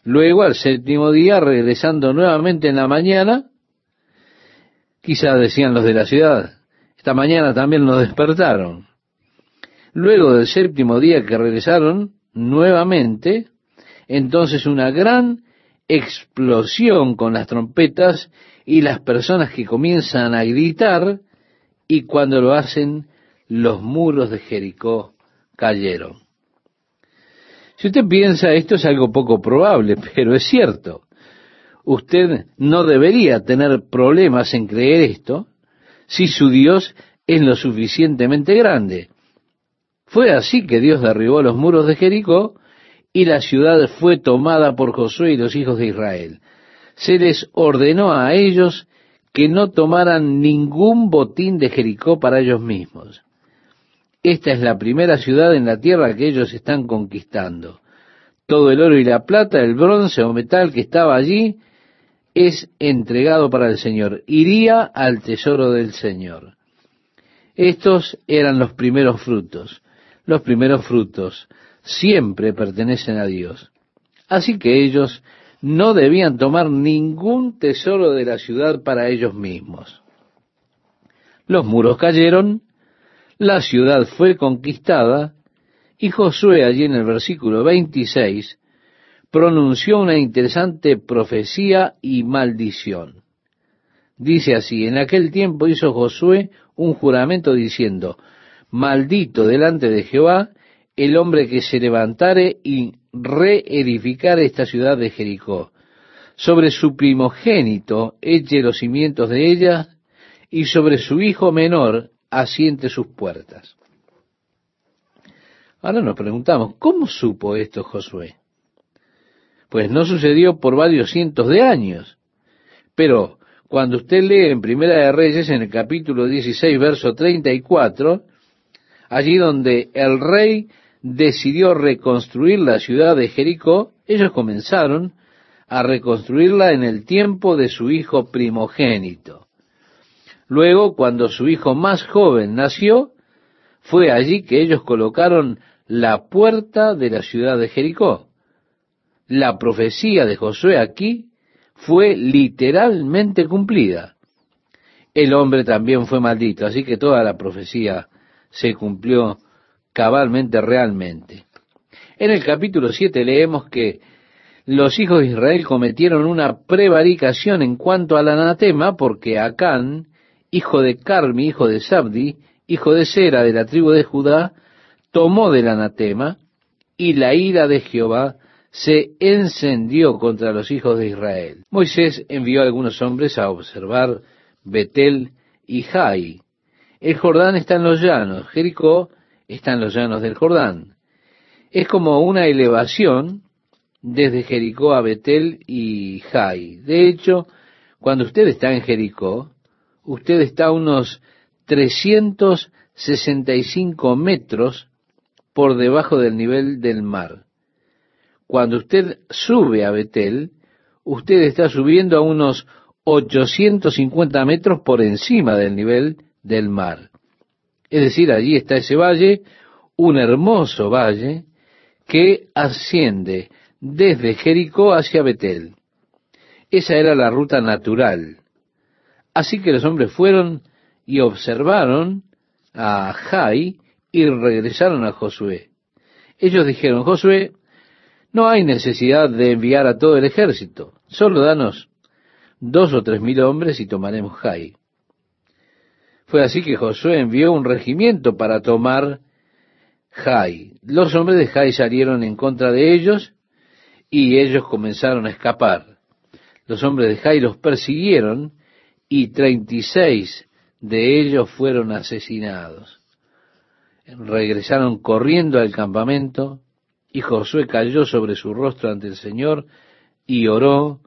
Luego, al séptimo día, regresando nuevamente en la mañana, quizás decían los de la ciudad, esta mañana también nos despertaron. Luego del séptimo día que regresaron nuevamente, entonces una gran explosión con las trompetas y las personas que comienzan a gritar y cuando lo hacen los muros de Jericó cayeron. Si usted piensa esto es algo poco probable, pero es cierto. Usted no debería tener problemas en creer esto si su Dios es lo suficientemente grande. Fue así que Dios derribó los muros de Jericó y la ciudad fue tomada por Josué y los hijos de Israel. Se les ordenó a ellos que no tomaran ningún botín de Jericó para ellos mismos. esta es la primera ciudad en la tierra que ellos están conquistando. Todo el oro y la plata, el bronce o metal que estaba allí, es entregado para el Señor. Iría al tesoro del Señor. Estos eran los primeros frutos. Los primeros frutos siempre pertenecen a Dios. Así que ellos no debían tomar ningún tesoro de la ciudad para ellos mismos. Los muros cayeron, la ciudad fue conquistada, y Josué allí en el versículo 26 pronunció una interesante profecía y maldición. Dice así, en aquel tiempo hizo Josué un juramento diciendo, maldito delante de Jehová el hombre que se levantare y reedificare esta ciudad de Jericó. Sobre su primogénito eche los cimientos de ella, y sobre su hijo menor asiente sus puertas. Ahora nos preguntamos, ¿cómo supo esto Josué? Pues no sucedió por varios cientos de años. Pero cuando usted lee en Primera de Reyes, en el capítulo 16, verso 34, allí donde el rey decidió reconstruir la ciudad de Jericó, ellos comenzaron a reconstruirla en el tiempo de su hijo primogénito. Luego, cuando su hijo más joven nació, fue allí que ellos colocaron la puerta de la ciudad de Jericó. La profecía de Josué aquí fue literalmente cumplida. El hombre también fue maldito, así que toda la profecía se cumplió cabalmente realmente. En el capítulo 7 leemos que los hijos de Israel cometieron una prevaricación en cuanto al anatema porque Acán, hijo de Carmi, hijo de Sabdi, hijo de Sera de la tribu de Judá, tomó del anatema y la ira de Jehová se encendió contra los hijos de Israel. Moisés envió algunos hombres a observar Betel y Jai. El Jordán está en los llanos, Jericó está en los llanos del Jordán. Es como una elevación desde Jericó a Betel y Jai. De hecho, cuando usted está en Jericó, usted está a unos 365 metros por debajo del nivel del mar. Cuando usted sube a Betel, usted está subiendo a unos 850 metros por encima del nivel del mar. Es decir, allí está ese valle, un hermoso valle que asciende desde Jericó hacia Betel. Esa era la ruta natural. Así que los hombres fueron y observaron a Jai y regresaron a Josué. Ellos dijeron, Josué, no hay necesidad de enviar a todo el ejército, solo danos dos o tres mil hombres y tomaremos Jai. Fue así que Josué envió un regimiento para tomar Jai. Los hombres de Jai salieron en contra de ellos y ellos comenzaron a escapar. Los hombres de Jai los persiguieron y treinta y seis de ellos fueron asesinados. Regresaron corriendo al campamento y Josué cayó sobre su rostro ante el Señor y oró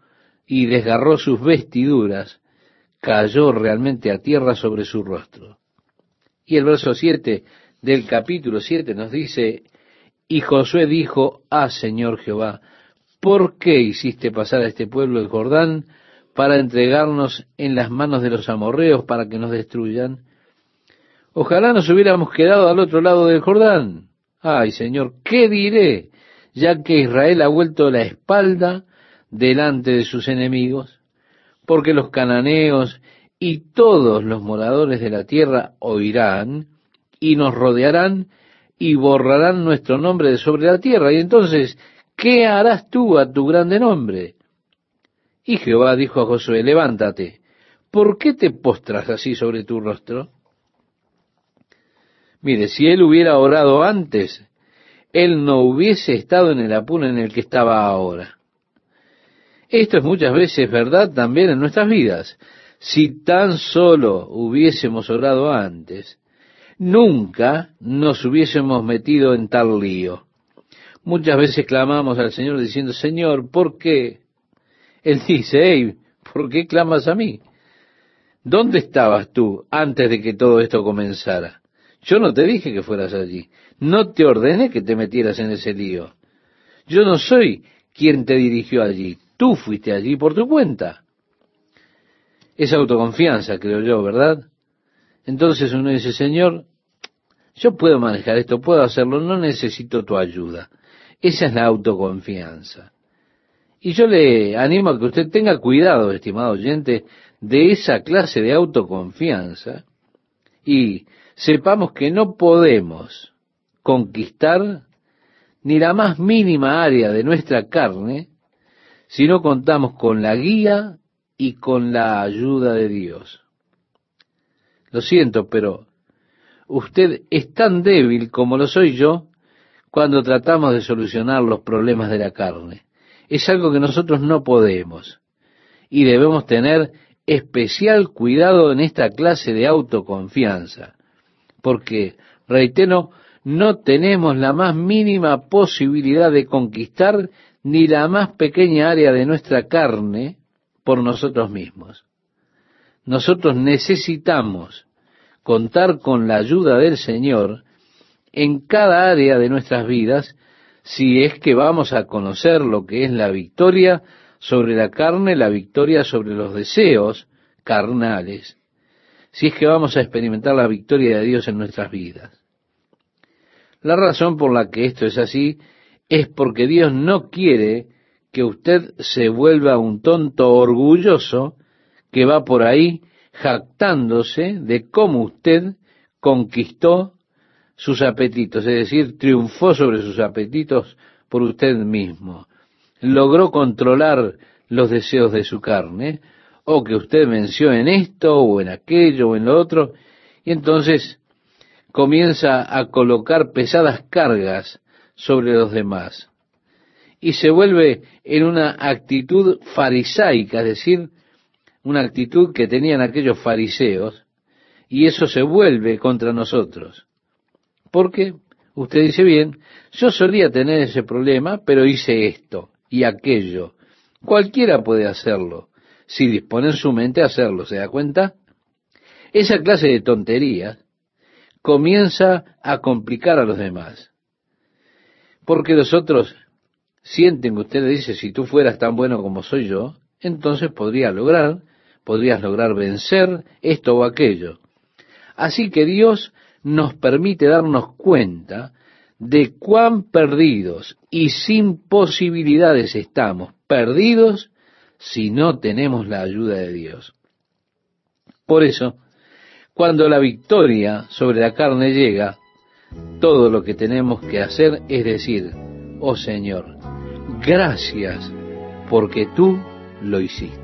y desgarró sus vestiduras cayó realmente a tierra sobre su rostro. Y el verso 7 del capítulo 7 nos dice, y Josué dijo, ah Señor Jehová, ¿por qué hiciste pasar a este pueblo el Jordán para entregarnos en las manos de los amorreos para que nos destruyan? Ojalá nos hubiéramos quedado al otro lado del Jordán. Ay Señor, ¿qué diré? Ya que Israel ha vuelto la espalda delante de sus enemigos porque los cananeos y todos los moradores de la tierra oirán y nos rodearán y borrarán nuestro nombre de sobre la tierra. Y entonces, ¿qué harás tú a tu grande nombre? Y Jehová dijo a Josué, levántate, ¿por qué te postras así sobre tu rostro? Mire, si él hubiera orado antes, él no hubiese estado en el apuro en el que estaba ahora. Esto es muchas veces verdad también en nuestras vidas. Si tan solo hubiésemos orado antes, nunca nos hubiésemos metido en tal lío. Muchas veces clamamos al Señor diciendo, Señor, ¿por qué? Él dice, hey, ¿por qué clamas a mí? ¿Dónde estabas tú antes de que todo esto comenzara? Yo no te dije que fueras allí. No te ordené que te metieras en ese lío. Yo no soy quien te dirigió allí. Tú fuiste allí por tu cuenta. Es autoconfianza, creo yo, ¿verdad? Entonces uno dice, Señor, yo puedo manejar esto, puedo hacerlo, no necesito tu ayuda. Esa es la autoconfianza. Y yo le animo a que usted tenga cuidado, estimado oyente, de esa clase de autoconfianza y sepamos que no podemos conquistar ni la más mínima área de nuestra carne si no contamos con la guía y con la ayuda de Dios. Lo siento, pero usted es tan débil como lo soy yo cuando tratamos de solucionar los problemas de la carne. Es algo que nosotros no podemos y debemos tener especial cuidado en esta clase de autoconfianza, porque, reitero, no tenemos la más mínima posibilidad de conquistar ni la más pequeña área de nuestra carne por nosotros mismos. Nosotros necesitamos contar con la ayuda del Señor en cada área de nuestras vidas si es que vamos a conocer lo que es la victoria sobre la carne, la victoria sobre los deseos carnales, si es que vamos a experimentar la victoria de Dios en nuestras vidas. La razón por la que esto es así es porque Dios no quiere que usted se vuelva un tonto orgulloso que va por ahí jactándose de cómo usted conquistó sus apetitos, es decir, triunfó sobre sus apetitos por usted mismo, logró controlar los deseos de su carne, o que usted venció en esto, o en aquello, o en lo otro, y entonces comienza a colocar pesadas cargas sobre los demás. Y se vuelve en una actitud farisaica, es decir, una actitud que tenían aquellos fariseos, y eso se vuelve contra nosotros. Porque usted dice bien, yo solía tener ese problema, pero hice esto y aquello. Cualquiera puede hacerlo, si dispone en su mente a hacerlo, ¿se da cuenta? Esa clase de tonterías comienza a complicar a los demás. Porque los otros sienten que usted le dice, si tú fueras tan bueno como soy yo, entonces podría lograr, podrías lograr vencer esto o aquello. Así que Dios nos permite darnos cuenta de cuán perdidos y sin posibilidades estamos, perdidos si no tenemos la ayuda de Dios. Por eso, cuando la victoria sobre la carne llega, todo lo que tenemos que hacer es decir, oh Señor, gracias porque tú lo hiciste.